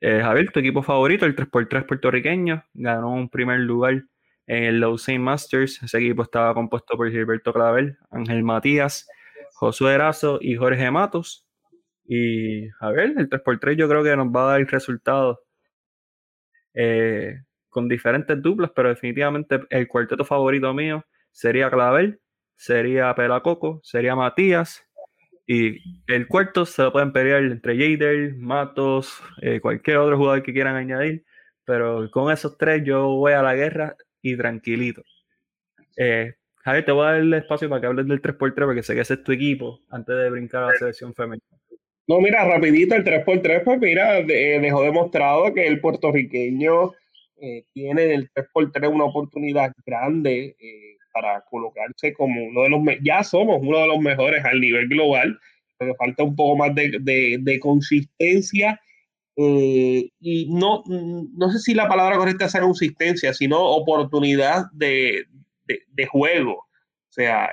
Eh, Javier, tu equipo favorito, el 3x3 puertorriqueño, ganó un primer lugar en el Lausanne Masters. Ese equipo estaba compuesto por Gilberto Clavel, Ángel Matías, Josué Erazo y Jorge Matos. Y Javier, el 3x3 yo creo que nos va a dar resultados eh, con diferentes duplas, pero definitivamente el cuarteto favorito mío sería Clavel, sería Pelacoco, sería Matías. Y el cuarto se lo pueden pelear entre Jader, Matos, eh, cualquier otro jugador que quieran añadir. Pero con esos tres yo voy a la guerra y tranquilito. Eh, Javier, te voy a dar el espacio para que hables del 3x3 porque sé que ese es tu equipo antes de brincar a la selección femenina. No, mira, rapidito el 3x3, pues mira, dejó demostrado que el puertorriqueño eh, tiene el 3x3 una oportunidad grande eh, para colocarse como uno de los, ya somos uno de los mejores al nivel global, pero falta un poco más de, consistencia eh, y no, no sé si la palabra correcta es consistencia, sino oportunidad de, de juego. O sea,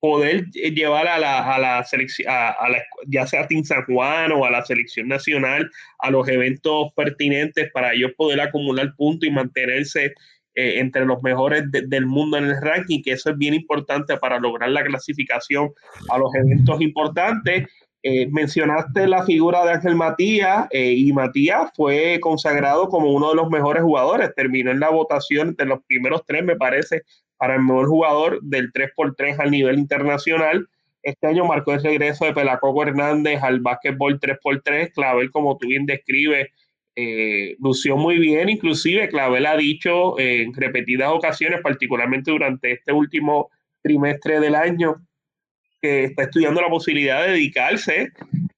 poder llevar a la, a la selección, a, ya sea a Team San Juan o a la selección nacional, a los eventos pertinentes para ellos poder acumular puntos y mantenerse eh, entre los mejores del mundo en el ranking, que eso es bien importante para lograr la clasificación a los eventos importantes. Eh, mencionaste la figura de Ángel Matías eh, y Matías fue consagrado como uno de los mejores jugadores, terminó en la votación de los primeros tres, me parece, para el mejor jugador del 3x3 al nivel internacional. Este año marcó el regreso de Pelacoco Hernández al básquetbol 3x3. Clavel, como tú bien describes, eh, lució muy bien. Inclusive Clavel ha dicho en repetidas ocasiones, particularmente durante este último trimestre del año, que está estudiando la posibilidad de dedicarse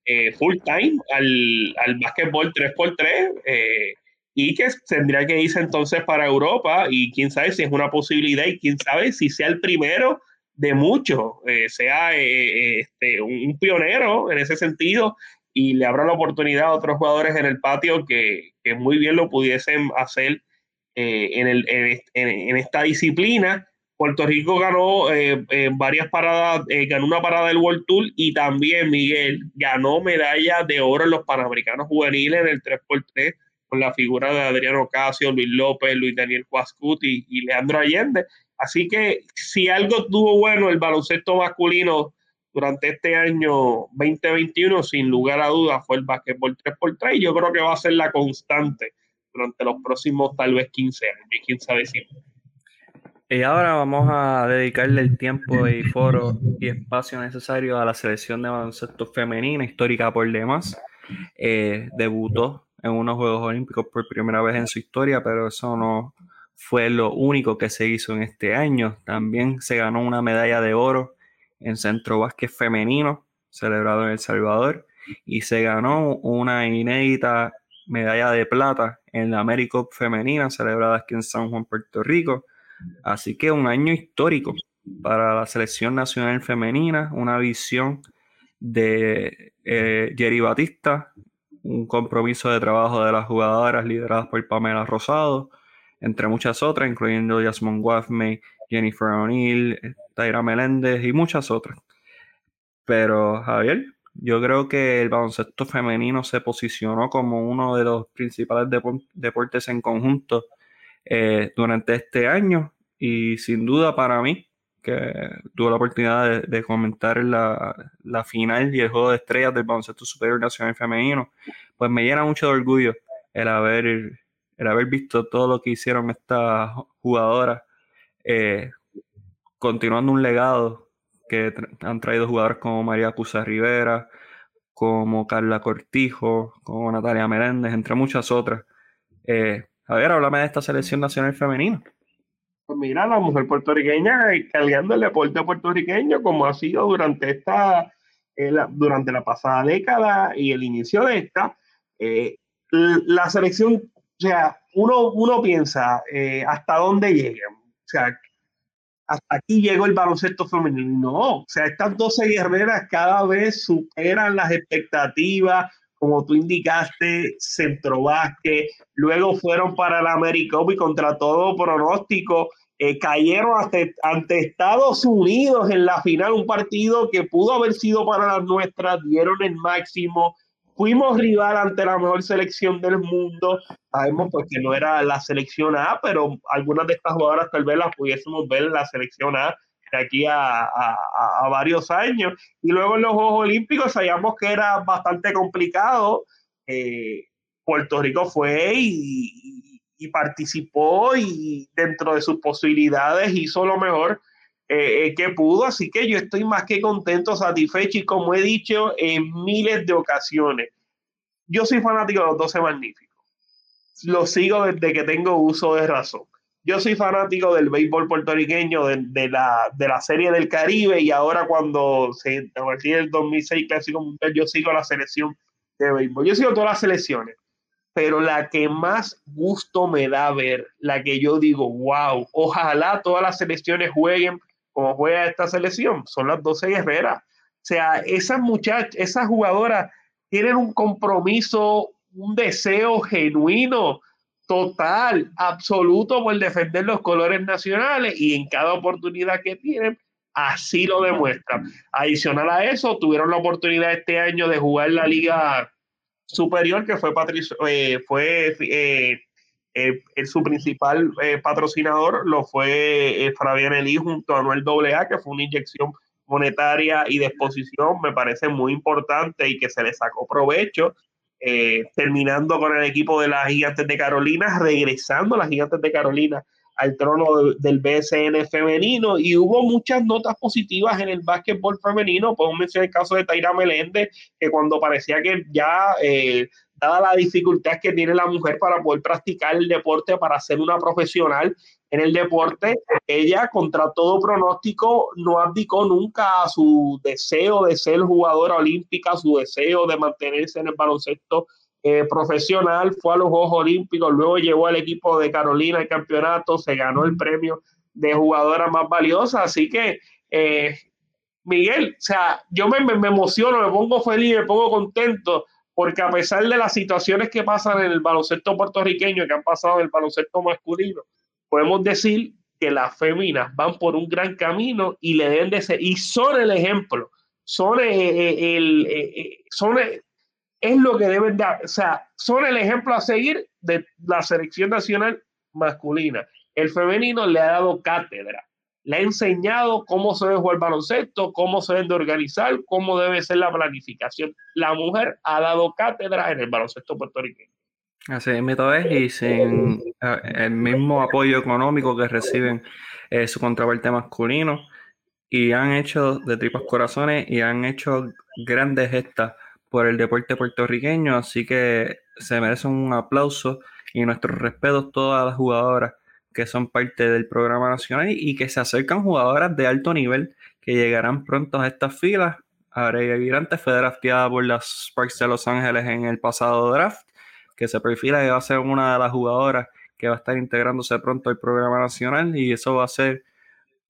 eh, full time al, al básquetbol 3x3. Eh, y que tendría que irse entonces para Europa y quién sabe si es una posibilidad y quién sabe si sea el primero de muchos, eh, sea eh, eh, este, un, pionero en ese sentido y le abra la oportunidad a otros jugadores en el patio que, que muy bien lo pudiesen hacer en, el, en, esta disciplina. Puerto Rico ganó eh, varias paradas, eh, ganó una parada del World Tour y también Miguel ganó medalla de oro en los Panamericanos Juveniles en el 3x3 con la figura de Adriano Casio, Luis López, Luis Daniel Cuascuti y Leandro Allende. Así que si algo tuvo bueno el baloncesto masculino durante este año 2021, sin lugar a dudas, fue el básquetbol 3x3 y yo creo que va a ser la constante durante los próximos tal vez 15 años, quién sabe si. Y ahora vamos a dedicarle el tiempo y foro y espacio necesario a la selección de baloncesto femenina, histórica por demás. Eh, debutó en unos Juegos Olímpicos por primera vez en su historia, pero eso no fue lo único que se hizo en este año. También se ganó una medalla de oro en centro básquet femenino, celebrado en El Salvador, y se ganó una inédita medalla de plata en la América femenina, celebrada aquí en San Juan, Puerto Rico. Así que un año histórico para la selección nacional femenina, una visión de eh, Jerry Batista, un compromiso de trabajo de las jugadoras lideradas por Pamela Rosado, entre muchas otras, incluyendo Jasmine Waffmey, Jennifer O'Neill, Tyra Meléndez y muchas otras. Pero Javier, yo creo que el baloncesto femenino se posicionó como uno de los principales deportes en conjunto eh, durante este año y sin duda para mí, que tuve la oportunidad de, comentar la, la, final y el juego de estrellas del baloncesto superior nacional femenino, pues me llena mucho de orgullo el haber, el haber visto todo lo que hicieron estas jugadoras, eh, continuando un legado que han traído jugadores como María Cusa Rivera, como Carla Cortijo, como Natalia Meléndez, entre muchas otras. Eh, a ver, háblame de esta selección nacional femenina. Pues mira, la mujer puertorriqueña cargando el deporte puertorriqueño como ha sido durante esta, eh, durante la pasada década y el inicio de esta. Eh, la selección, o sea, uno, uno piensa eh, hasta dónde llegan. O sea, hasta aquí llegó el baloncesto femenino. No, o sea, estas 12 guerreras cada vez superan las expectativas, como tú indicaste, Centro luego fueron para la Americop y contra todo pronóstico eh, cayeron ante, Estados Unidos en la final, un partido que pudo haber sido para las nuestras, dieron el máximo, fuimos rival ante la mejor selección del mundo, sabemos pues que no era la selección A, pero algunas de estas jugadoras tal vez las pudiésemos ver en la selección A de aquí a, varios años. Y luego en los Juegos Olímpicos sabíamos que era bastante complicado. Eh, Puerto Rico fue y, y participó y dentro de sus posibilidades hizo lo mejor eh, eh, que pudo. Así que yo estoy más que contento, satisfecho y como he dicho en miles de ocasiones, yo soy fanático de los 12 magníficos. Lo sigo desde que tengo uso de razón. Yo soy fanático del béisbol puertorriqueño, de, la, de la Serie del Caribe y ahora cuando se a partir del 2006 Clásico Mundial, yo sigo la selección de béisbol. Yo sigo todas las selecciones pero la que más gusto me da ver, la que yo digo, wow, ojalá todas las selecciones jueguen como juega esta selección, son las 12 guerreras. O sea, esas muchachas, esas jugadoras tienen un compromiso, un deseo genuino, total, absoluto por defender los colores nacionales y en cada oportunidad que tienen, así lo demuestran. Adicional a eso, tuvieron la oportunidad este año de jugar la liga superior, que fue, Patricio, eh, fue eh, eh, su principal patrocinador, lo fue Fabián Elí junto a Anuel AA, que fue una inyección monetaria y de exposición, me parece muy importante y que se le sacó provecho. terminando con el equipo de las Gigantes de Carolina, regresando a las Gigantes de Carolina al trono del BSN femenino y hubo muchas notas positivas en el básquetbol femenino. Podemos mencionar el caso de Taira Meléndez, que cuando parecía que ya, eh, dada la dificultad que tiene la mujer para poder practicar el deporte, para ser una profesional en el deporte, ella contra todo pronóstico no abdicó nunca a su deseo de ser jugadora olímpica, su deseo de mantenerse en el baloncesto eh, profesional, fue a los Juegos Olímpicos, luego llevó al equipo de Carolina al campeonato, se ganó el premio de jugadora más valiosa, así que eh, Miguel, o sea, yo me, me, emociono, me pongo feliz, me pongo contento, porque a pesar de las situaciones que pasan en el baloncesto puertorriqueño, que han pasado en el baloncesto masculino, podemos decir que las féminas van por un gran camino y le den de ser, y son el ejemplo, son eh, el, son es lo que deben dar, o sea, son el ejemplo a seguir de la selección nacional masculina. El femenino le ha dado cátedra, le ha enseñado cómo se debe jugar el baloncesto, cómo se debe organizar, cómo debe ser la planificación. La mujer ha dado cátedra en el baloncesto puertorriqueño. Así es, y sin el mismo apoyo económico que reciben eh, su contraparte masculino, y han hecho de tripas corazones y han hecho grandes gestas por el deporte puertorriqueño, así que se merecen un aplauso y nuestros respetos todas las jugadoras que son parte del programa nacional y que se acercan jugadoras de alto nivel que llegarán pronto a estas filas. Areia Virante fue drafteada por las Sparks de Los Ángeles en el pasado draft que se perfila que va a ser una de las jugadoras que va a estar integrándose pronto al programa nacional y eso va a ser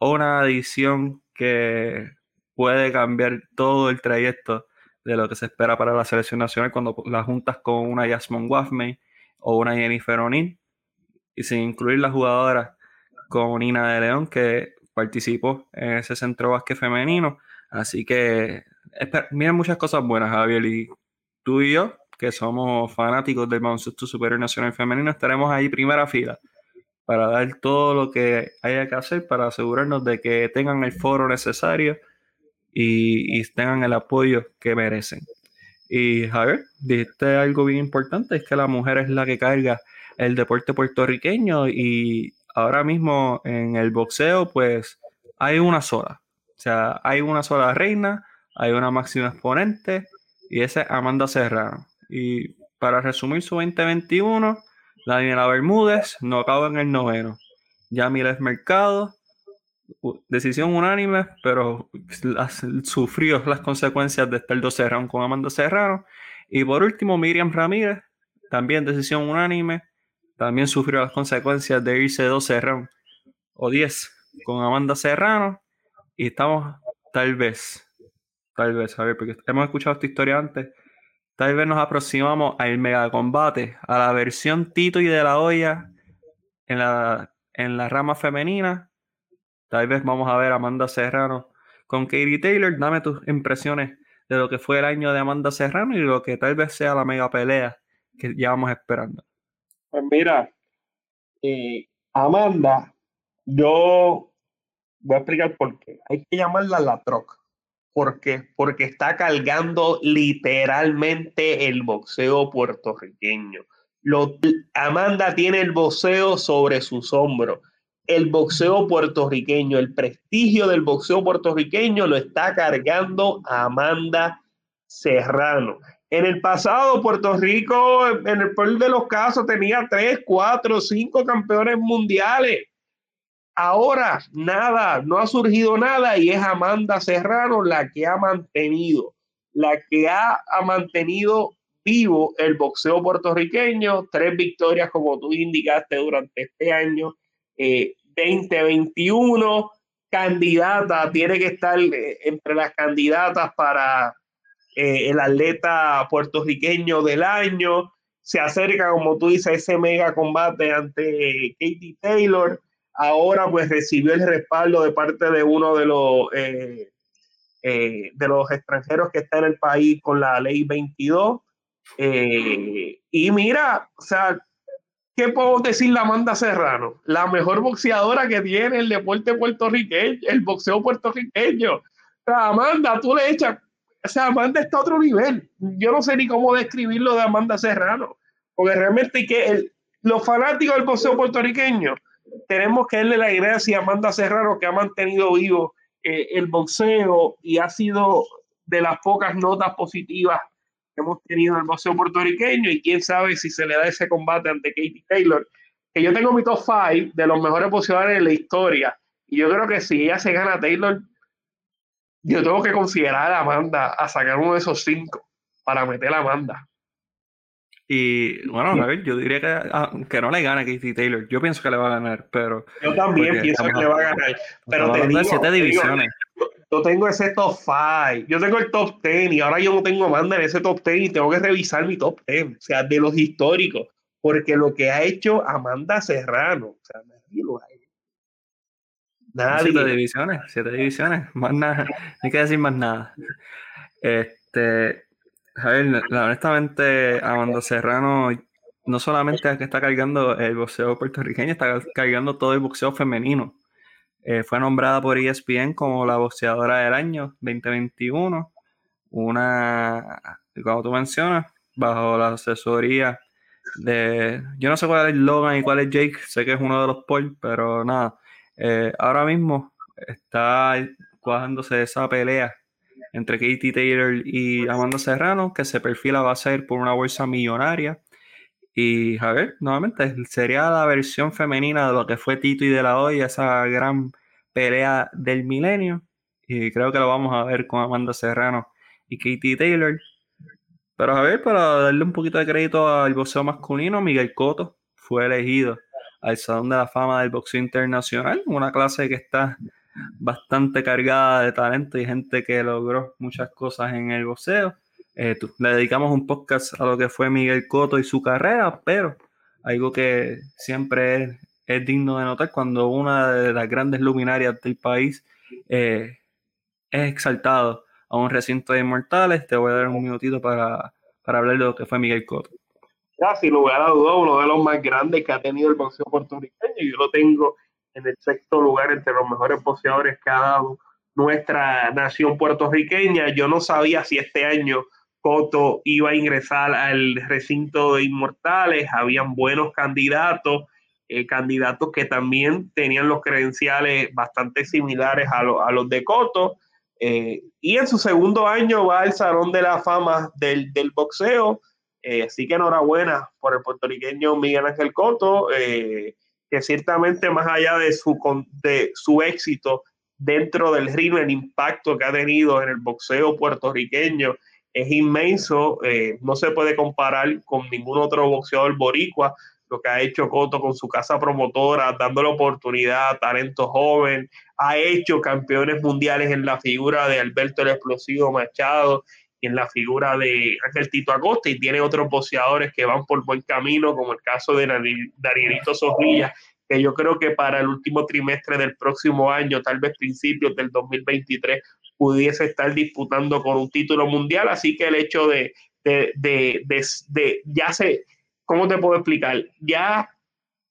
una adición que puede cambiar todo el trayecto de lo que se espera para la selección nacional cuando la juntas con una Jasmine Waffmey o una Jennifer O'Neill y sin incluir la jugadora con Nina de León que participó en ese centro básquet femenino. Así que miren muchas cosas buenas, Javier, y tú y yo que somos fanáticos del baloncesto superior nacional femenino, estaremos ahí primera fila para dar todo lo que haya que hacer para asegurarnos de que tengan el foro necesario y, tengan el apoyo que merecen. Y Javier, dijiste algo bien importante, es que la mujer es la que carga el deporte puertorriqueño y ahora mismo en el boxeo pues hay una sola. O sea, hay una sola reina, hay una máxima exponente y esa es Amanda Serrano. Y para resumir su 2021, Daniela Bermúdez no acaba en el noveno. Yamiles Mercado, decisión unánime, pero sufrió las consecuencias de estar dos Serrano con Amanda Serrano. Y por último, Miriam Ramírez, también decisión unánime, también sufrió las consecuencias de irse dos Serrano o 10 con Amanda Serrano. Y estamos tal vez, tal vez, a ver, porque hemos escuchado esta historia antes Tal vez nos aproximamos al mega combate, a la versión Tito y de la olla en la, en la rama femenina. Tal vez vamos a ver a Amanda Serrano con Katie Taylor. Dame tus impresiones de lo que fue el año de Amanda Serrano y lo que tal vez sea la mega pelea que llevamos esperando. Pues mira, eh, Amanda, yo voy a explicar por qué. Hay que llamarla la troca. ¿Por qué? Porque está cargando literalmente el boxeo puertorriqueño. Lo, Amanda tiene el boxeo sobre sus hombros. El boxeo puertorriqueño, el prestigio del boxeo puertorriqueño lo está cargando Amanda Serrano. En el pasado, Puerto Rico, en el peor de los casos, tenía tres, cuatro, cinco campeones mundiales Ahora nada, no ha surgido nada y es Amanda Serrano la que ha mantenido, la que ha, mantenido vivo el boxeo puertorriqueño, tres victorias como tú indicaste durante este año 2021, eh, candidata, tiene que estar eh, entre las candidatas para eh, el atleta puertorriqueño del año, se acerca, como tú dices, ese mega combate ante Katie Taylor ahora pues recibió el respaldo de parte de uno de los, eh, eh, de los extranjeros que está en el país con la ley 22. Eh, y mira, o sea, ¿qué puedo decir la Amanda Serrano? La mejor boxeadora que tiene el deporte puertorriqueño, el boxeo puertorriqueño. Sea, Amanda, tú le echas, o sea, Amanda está a otro nivel. Yo no sé ni cómo describirlo de Amanda Serrano, porque realmente que los fanáticos del boxeo puertorriqueño, tenemos que darle la gracia a Amanda Serrano que ha mantenido vivo eh, el boxeo y ha sido de las pocas notas positivas hemos tenido en el boxeo puertorriqueño y quién sabe si se le da ese combate ante Katie Taylor, que yo tengo mi top 5 de los mejores boxeadores de la historia y yo creo que si ella se gana a Taylor, yo tengo que considerar a Amanda a sacar uno de esos cinco para meter a Amanda. Y bueno, a ver, yo diría que, que no le gana a Katie Taylor. Yo pienso que le va a ganar, pero. Yo también pienso que le va a ganar. Pero te digo, siete divisiones. Yo tengo ese top 5, yo tengo el top 10 y ahora yo no tengo Amanda en ese top 10 y tengo que revisar mi top 10, o sea, de los históricos, porque lo que ha hecho Amanda Serrano, o sea, me digo, Siete divisiones, siete divisiones, más nada, no hay que decir más nada. Este, Javier, honestamente, Amanda Serrano no solamente es que está cargando el boxeo puertorriqueño, está cargando todo el boxeo femenino. Eh, fue nombrada por ESPN como la boxeadora del año 2021. Una, como tú mencionas, bajo la asesoría de. Yo no sé cuál es Logan y cuál es Jake, sé que es uno de los Paul, pero nada. Eh, ahora mismo está cuajándose esa pelea entre Katie Taylor y Amanda Serrano, que se perfila va a ser por una bolsa millonaria. Y Javier, nuevamente, sería la versión femenina de lo que fue Tito y de la Hoya, esa gran pelea del milenio. Y creo que lo vamos a ver con Amanda Serrano y Katie Taylor. Pero a ver, para darle un poquito de crédito al boxeo masculino, Miguel Cotto fue elegido al Salón de la Fama del Boxeo Internacional, una clase que está bastante cargada de talento y gente que logró muchas cosas en el boxeo. Eh, le dedicamos un podcast a lo que fue Miguel Cotto y su carrera, pero algo que siempre es, digno de notar cuando una de las grandes luminarias del país eh, es exaltado a un recinto de inmortales. Te voy a dar un minutito para, para hablar de lo que fue Miguel Cotto. Ya, sin lugar a dudas, uno de los más grandes que ha tenido el boxeo puertorriqueño. Yo lo tengo en el sexto lugar entre los mejores boxeadores que ha dado nuestra nación puertorriqueña. Yo no sabía si este año Coto iba a ingresar al recinto de inmortales. Habían buenos candidatos, eh, candidatos que también tenían los credenciales bastante similares a, los de Coto. Eh, y en su segundo año va al Salón de la Fama del, del boxeo. Eh, así que enhorabuena por el puertorriqueño Miguel Ángel Coto, que ciertamente más allá de su, de su éxito dentro del ring, el impacto que ha tenido en el boxeo puertorriqueño es inmenso, eh, no se puede comparar con ningún otro boxeador boricua, lo que ha hecho Coto con su casa promotora, dándole oportunidad a talento joven, ha hecho campeones mundiales en la figura de Alberto el Explosivo Machado y en la figura de Ángel Tito Acosta y tiene otros boxeadores que van por buen camino, como el caso de Danielito Sojilla, que yo creo que para el último trimestre del próximo año, tal vez principios del 2023, pudiese estar disputando con un título mundial. Así que el hecho de, de, de, de, ya se, ¿cómo te puedo explicar? Ya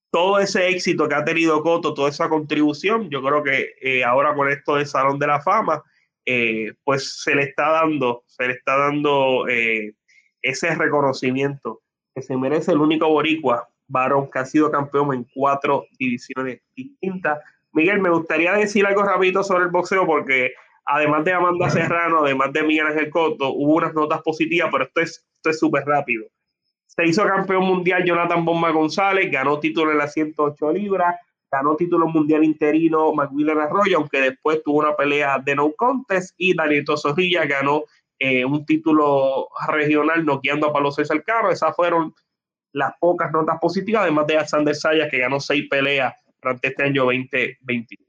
todo ese éxito que ha tenido Coto, toda esa contribución, yo creo que eh, ahora con esto del Salón de la Fama, eh, pues se le está dando, se le está dando eh, ese reconocimiento que se merece el único boricua varón que ha sido campeón en cuatro divisiones distintas. Miguel, me gustaría decir algo rapidito sobre el boxeo porque además de Amanda Serrano, además de Miguel Ángel Cotto, hubo unas notas positivas, pero esto es esto es súper rápido. Se hizo campeón mundial Jonathan Bomba González, ganó título en las 108 libras, ganó título mundial interino Macmillan Arroyo, aunque después tuvo una pelea de no contest, y Daniel Zorrilla ganó eh, un título regional noqueando a Palo César Caro. Esas fueron las pocas notas positivas, además de Alexander Sayas, que ganó seis peleas durante este año 2021.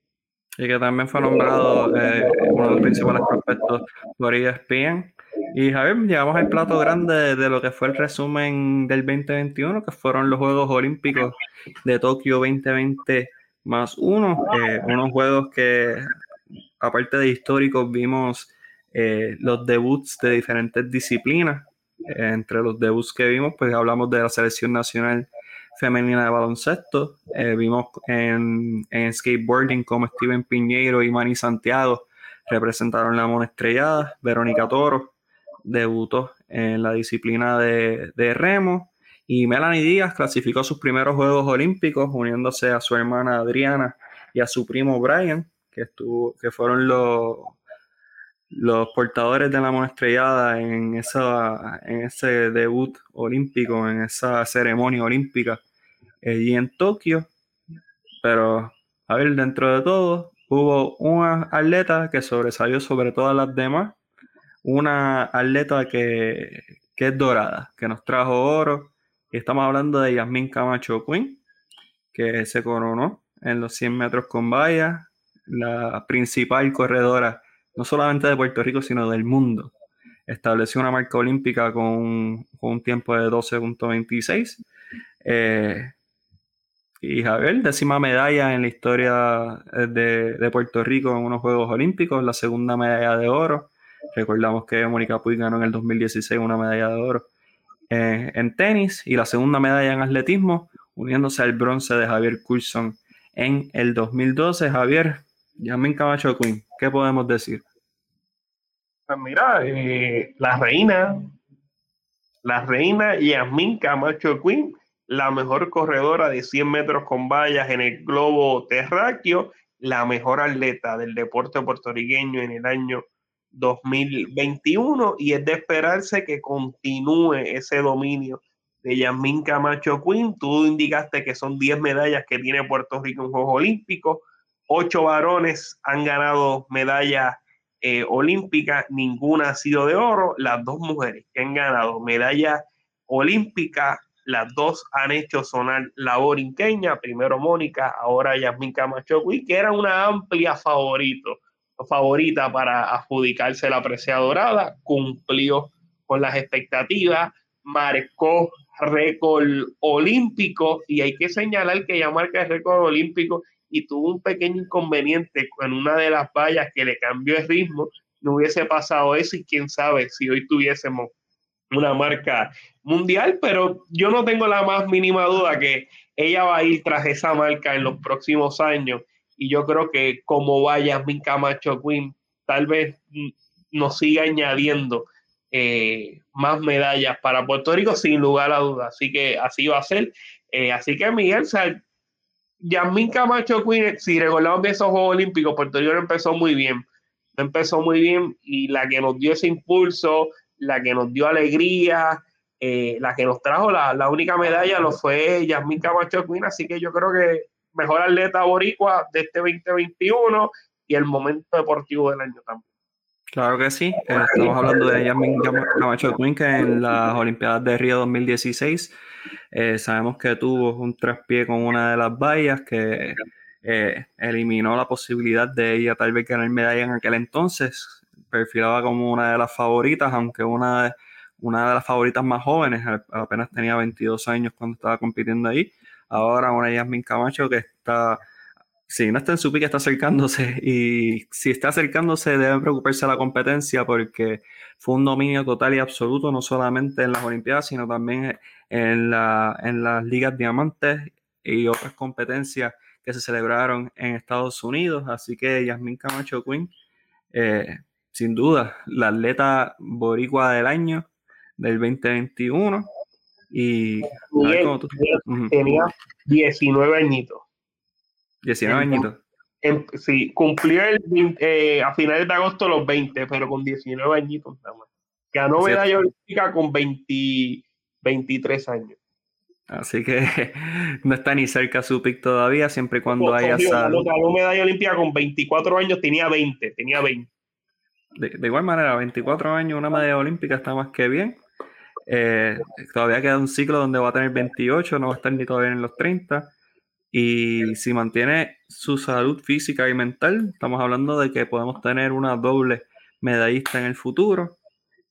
Y que también fue nombrado eh, uno de los principales prospectos por ESPN. Y Javier, llegamos al plato grande de lo que fue el resumen del 2021, que fueron los Juegos Olímpicos de Tokio 2020 más uno. Eh, unos juegos que, aparte de históricos, vimos eh, los debuts de diferentes disciplinas. Entre los debuts que vimos, pues hablamos de la selección nacional femenina de baloncesto. Eh, vimos en, skateboarding como Steven Piñeiro y Manny Santiago representaron la mona estrellada. Verónica Toro debutó en la disciplina de, remo. Y Melanie Díaz clasificó sus primeros Juegos Olímpicos uniéndose a su hermana Adriana y a su primo Brian, que, estuvo, que fueron los, los portadores de la mona estrellada en, esa, en ese debut olímpico, en esa ceremonia olímpica y en Tokio, pero a ver, dentro de todo, hubo una atleta que sobresalió sobre todas las demás, una atleta que, es dorada, que nos trajo oro, y estamos hablando de Yasmin Camacho Quinn, que se coronó en los 100 metros con valla, la principal corredora, no solamente de Puerto Rico, sino del mundo. Estableció una marca olímpica con, un tiempo de 12.26. Eh, Y Javier, décima medalla en la historia eh, de, Puerto Rico en unos Juegos Olímpicos, la segunda medalla de oro. Recordamos que Mónica Puig ganó en el 2016 una medalla de oro eh, en tenis y la segunda medalla en atletismo, uniéndose al bronce de Javier Coulson en el 2012. Javier, Yasmin Camacho Queen, ¿qué podemos decir? Pues mira, eh, la reina, la reina Yasmin Camacho Queen la mejor corredora de 100 metros con vallas en el globo terráqueo, la mejor atleta del deporte puertorriqueño en el año 2021 y es de esperarse que continúe ese dominio de Yasmín Camacho Quinn. Tú indicaste que son 10 medallas que tiene Puerto Rico en Juegos Olímpicos. Ocho varones han ganado medallas eh, olímpicas, ninguna ha sido de oro. Las dos mujeres que han ganado medallas olímpicas las dos han hecho sonar la borinqueña, primero Mónica, ahora Yasmin Camacho, que era una amplia favorito, favorita para adjudicarse la presea dorada, cumplió con las expectativas, marcó récord olímpico y hay que señalar que ya marca el récord olímpico y tuvo un pequeño inconveniente con una de las vallas que le cambió el ritmo, no hubiese pasado eso y quién sabe si hoy tuviésemos una marca mundial, pero yo no tengo la más mínima duda que ella va a ir tras esa marca en los próximos años y yo creo que como vaya mi Camacho Queen, tal vez nos siga añadiendo eh, más medallas para Puerto Rico sin lugar a dudas, así que así va a ser. Eh, así que Miguel, Yasmin Camacho Queen, si recordamos de esos Juegos Olímpicos, Puerto Rico empezó muy bien, empezó muy bien y la que nos dio ese impulso, la que nos dio alegría, eh, la que nos trajo la, única medalla lo fue Yasmin Camacho Queen, así que yo creo que mejor atleta boricua de este 2021 y el momento deportivo del año también. Claro que sí, eh, estamos hablando de Yasmin Camacho Queen que en las Olimpiadas de Río 2016 eh, sabemos que tuvo un traspié con una de las vallas que eliminó la posibilidad de ella tal vez ganar medalla en aquel entonces, perfilaba como una de las favoritas, aunque una de, una de las favoritas más jóvenes, apenas tenía 22 años cuando estaba compitiendo ahí. Ahora una Yasmin Camacho que está, si no está en su pique, está acercándose y si está acercándose debe preocuparse de la competencia porque fue un dominio total y absoluto, no solamente en las Olimpiadas, sino también en, la, en las ligas diamantes y otras competencias que se celebraron en Estados Unidos. Así que Yasmin Camacho Queen, eh, sin duda, la atleta boricua del año del 2021. Y tenía 19 añitos. 19 añitos. sí, cumplió el, eh, a finales de agosto los 20, pero con 19 añitos nada más. Ganó medalla olímpica con 20, 23 años. Así que no está ni cerca su pick todavía, siempre y cuando haya salud. Ganó medalla olímpica con 24 años, tenía 20, tenía 20. De, de, igual manera, 24 años, una medalla olímpica está más que bien. Eh, todavía queda un ciclo donde va a tener 28, no va a estar ni todavía en los 30. Y si mantiene su salud física y mental, estamos hablando de que podemos tener una doble medallista en el futuro.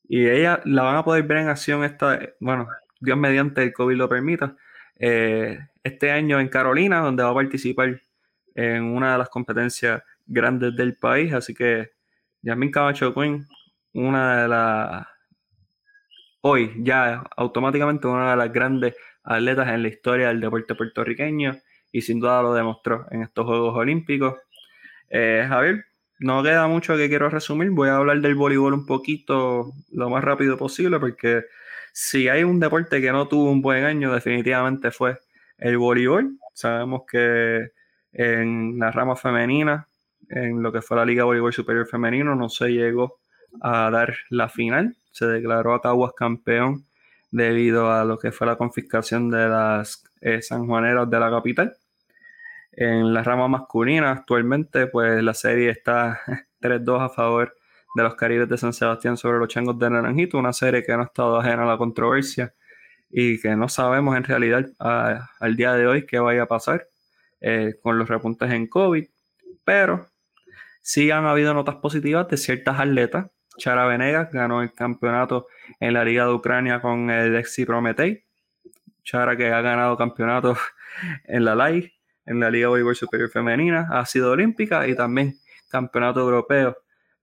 Y ella la van a poder ver en acción esta, bueno, Dios mediante el COVID lo permita, eh, este año en Carolina, donde va a participar en una de las competencias grandes del país. Así que Yasmin Camacho Quinn, una de las hoy ya automáticamente una de las grandes atletas en la historia del deporte puertorriqueño y sin duda lo demostró en estos Juegos Olímpicos. Eh, Javier, no queda mucho que quiero resumir, voy a hablar del voleibol un poquito lo más rápido posible porque si hay un deporte que no tuvo un buen año definitivamente fue el voleibol. Sabemos que en la rama femenina, en lo que fue la Liga Voleibol Superior Femenino, no se llegó a dar la final se declaró a Caguas campeón debido a lo que fue la confiscación de las eh, sanjuaneras de la capital. En la rama masculina, actualmente, pues la serie está 3-2 a favor de los Caribes de San Sebastián sobre los Changos de Naranjito, una serie que no ha estado ajena a la controversia y que no sabemos en realidad al día de hoy qué vaya a pasar eh, con los repuntes en COVID, pero sí han habido notas positivas de ciertas atletas. Chara Venegas ganó el campeonato en la Liga de Ucrania con el Exi Prometei. Chara que ha ganado campeonatos en la LAI, en la Liga Voleibol Superior Femenina, ha sido olímpica y también campeonato europeo.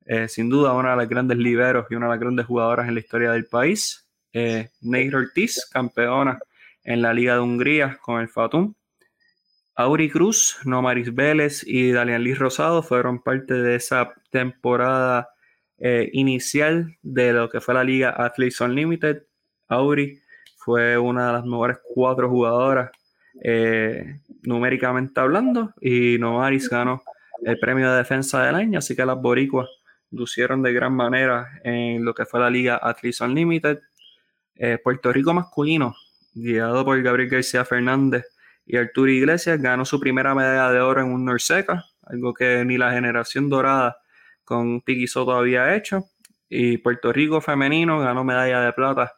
Eh, sin duda, una de las grandes liberos y una de las grandes jugadoras en la historia del país. Eh, Ortiz, campeona en la Liga de Hungría con el Fatum. Auri Cruz, Nomaris Vélez y Dalian Liz Rosado fueron parte de esa temporada eh, inicial de lo que fue la Liga Athletes Unlimited. Auri fue una de las mejores cuatro jugadoras eh, numéricamente hablando y Nomaris ganó el premio de defensa del año, así que las boricuas lucieron de gran manera en lo que fue la Liga Athletes Unlimited. Eh, Puerto Rico masculino, guiado por Gabriel García Fernández y Arturo Iglesias, ganó su primera medalla de oro en un Norseca, algo que ni la generación dorada con Soto había hecho. Y Puerto Rico femenino ganó medalla de plata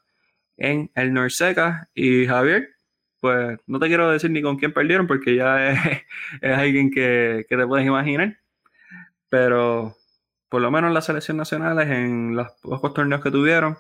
en el Norseca. Y Javier, pues no te quiero decir ni con quién perdieron porque ya es, alguien que, te puedes imaginar. Pero por lo menos las selecciones nacionales en los pocos torneos que tuvieron,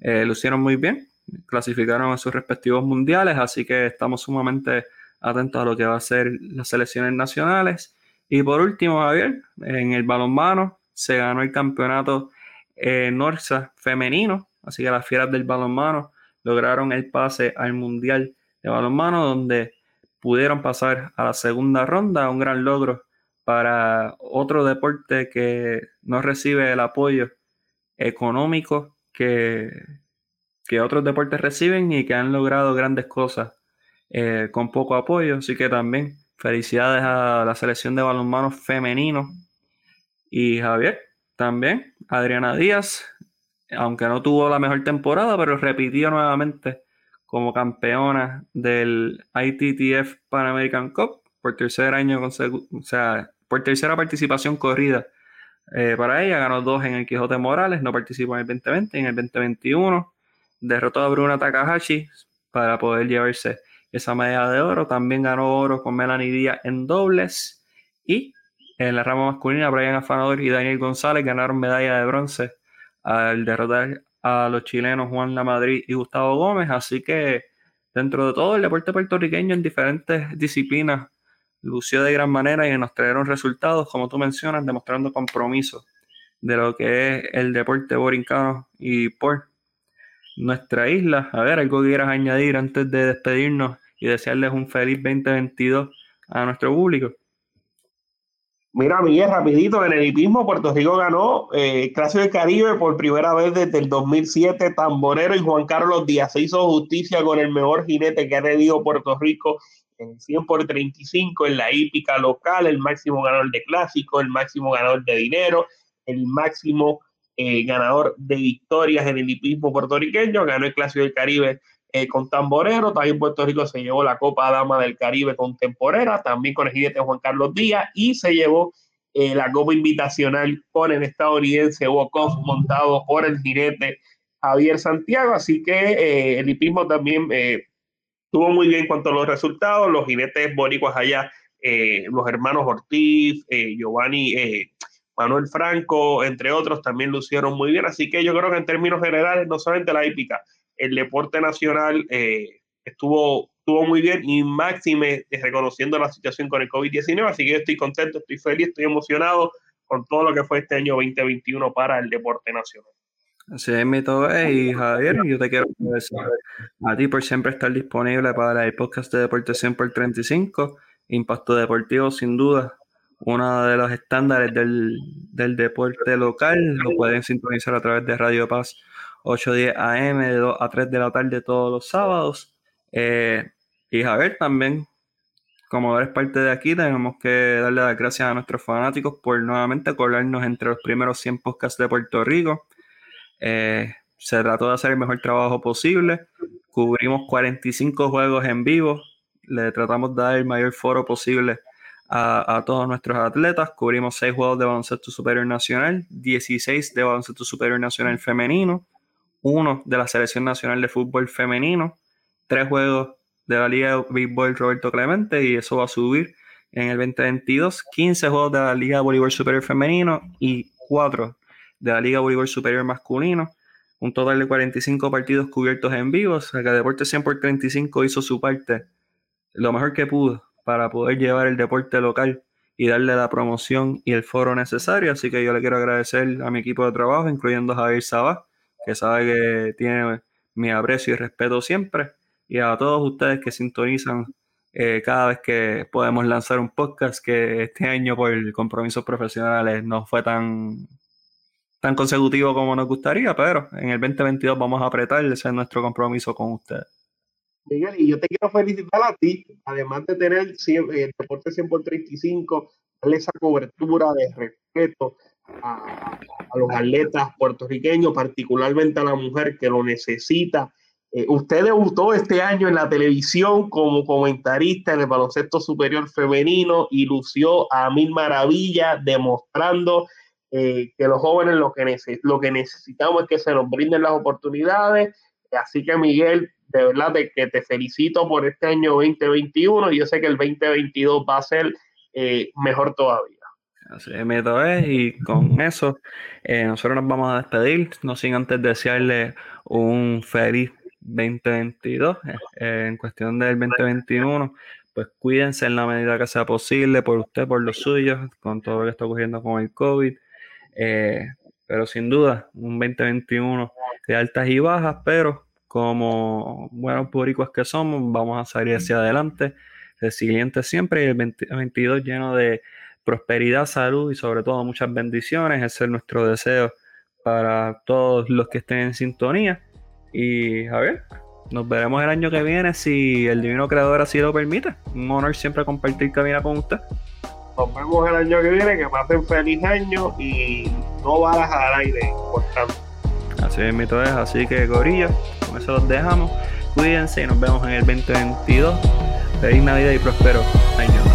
eh, lo hicieron muy bien. Clasificaron a sus respectivos mundiales, así que estamos sumamente atentos a lo que va a ser las selecciones nacionales. Y por último, Javier, en el balonmano, se ganó el campeonato eh, Norsa femenino, así que las fieras del balonmano lograron el pase al Mundial de Balonmano, donde pudieron pasar a la segunda ronda, un gran logro para otro deporte que no recibe el apoyo económico que, que otros deportes reciben y que han logrado grandes cosas eh, con poco apoyo. Así que también felicidades a la selección de balonmano femenino y Javier, también, Adriana Díaz, aunque no tuvo la mejor temporada, pero repitió nuevamente como campeona del ITTF Pan American Cup por tercer año consecutivo, o sea, por tercera participación corrida eh, para ella. Ganó dos en el Quijote Morales, no participó en el 2020, en el 2021 derrotó a Bruna Takahashi para poder llevarse esa medalla de oro. También ganó oro con Melanie Díaz en dobles y en la rama masculina, Brian Afanador y Daniel González ganaron medalla de bronce al derrotar a los chilenos Juan Lamadrid y Gustavo Gómez. Así que dentro de todo el deporte puertorriqueño en diferentes disciplinas lució de gran manera y nos trajeron resultados, como tú mencionas, demostrando compromiso de lo que es el deporte borincano y por nuestra isla. A ver, algo que quieras añadir antes de despedirnos y desearles un feliz 2022 a nuestro público. Mira, Miguel, rapidito, en el hipismo Puerto Rico ganó eh, del Caribe por primera vez desde el 2007. Tamborero y Juan Carlos Díaz se hizo justicia con el mejor jinete que ha tenido Puerto Rico en 100 por 35 en la hípica local, el máximo ganador de clásico, el máximo ganador de dinero, el máximo eh, ganador de victorias en el hipismo puertorriqueño. Ganó el Clásico del Caribe eh, con Tamborero. También Puerto Rico se llevó la Copa Dama del Caribe contemporánea, también con el jinete Juan Carlos Díaz, y se llevó eh, la Copa Invitacional con el estadounidense Wokoff montado por el jinete Javier Santiago. Así que eh, el hipismo también tuvo muy bien en cuanto a los resultados. Los jinetes boricuas allá, los hermanos Ortiz, Giovanni. Manuel Franco, entre otros, también lucieron muy bien. Así que yo creo que en términos generales, no solamente la hípica, el deporte nacional eh, estuvo, estuvo muy bien y máxime reconociendo la situación con el COVID-19. Así que yo estoy contento, estoy feliz, estoy emocionado con todo lo que fue este año 2021 para el deporte nacional. Así es, mi todo y Javier, yo te quiero agradecer a ti por siempre estar disponible para el podcast de Deporte 100 por 35. Impacto Deportivo, sin duda, uno de los estándares del, del deporte local. Lo pueden sintonizar a través de Radio Paz 8.10 AM de 2 a 3 de la tarde todos los sábados. Eh, y Javier también, como eres parte de aquí, tenemos que darle las gracias a nuestros fanáticos por nuevamente colarnos entre los primeros 100 podcasts de Puerto Rico. Eh, se trató de hacer el mejor trabajo posible. Cubrimos 45 juegos en vivo. Le tratamos de dar el mayor foro posible a, a, todos nuestros atletas. Cubrimos 6 juegos de baloncesto superior nacional, 16 de baloncesto superior nacional femenino, uno de la Selección Nacional de Fútbol Femenino, tres juegos de la Liga de Béisbol Roberto Clemente y eso va a subir en el 2022, 15 juegos de la Liga de Superior Femenino y cuatro de la Liga de Superior Masculino. un total de 45 partidos cubiertos en vivo. O sea que Deporte 100 por 35 hizo su parte lo mejor que pudo para poder llevar el deporte local y darle la promoción y el foro necesario. Así que yo le quiero agradecer a mi equipo de trabajo, incluyendo a Javier Sabá, que sabe que tiene mi aprecio y respeto siempre, y a todos ustedes que sintonizan eh, cada vez que podemos lanzar un podcast, que este año por compromisos profesionales no fue tan, tan consecutivo como nos gustaría, pero en el 2022 vamos a apretar, ese es nuestro compromiso con ustedes. Miguel, y yo te quiero felicitar a ti, además de tener el deporte 100 por 35, darle esa cobertura de respeto a, los atletas puertorriqueños, particularmente a la mujer que lo necesita. Eh, usted debutó este año en la televisión como comentarista en el baloncesto superior femenino y lució a mil maravillas, demostrando eh, que los jóvenes lo que, necesitamos es que se nos brinden las oportunidades. Así que Miguel, de verdad de que te felicito por este año 2021 y yo sé que el 2022 va a ser eh, mejor todavía. Así es, y con eso eh, nosotros nos vamos a despedir, no sin antes desearle un feliz 2022 eh, en cuestión del 2021 pues cuídense en la medida que sea posible por usted, por los suyos, con todo lo que está ocurriendo con el COVID. pero sin duda, un 2021 de altas y bajas, pero como buenos públicos que somos, vamos a salir hacia adelante, resilientes siempre y el 2022 lleno de prosperidad, salud y sobre todo muchas bendiciones. Ese es nuestro deseo para todos los que estén en sintonía. Y a ver, nos veremos el año que viene si el Divino Creador así lo permite. Un honor siempre compartir cabina con usted. Nos vemos el año que viene, que pasen feliz año y no balas al aire, importante. Así es, mito es, así que Corillo con eso los dejamos. Cuídense y nos vemos en el 2022. Feliz Navidad y próspero año.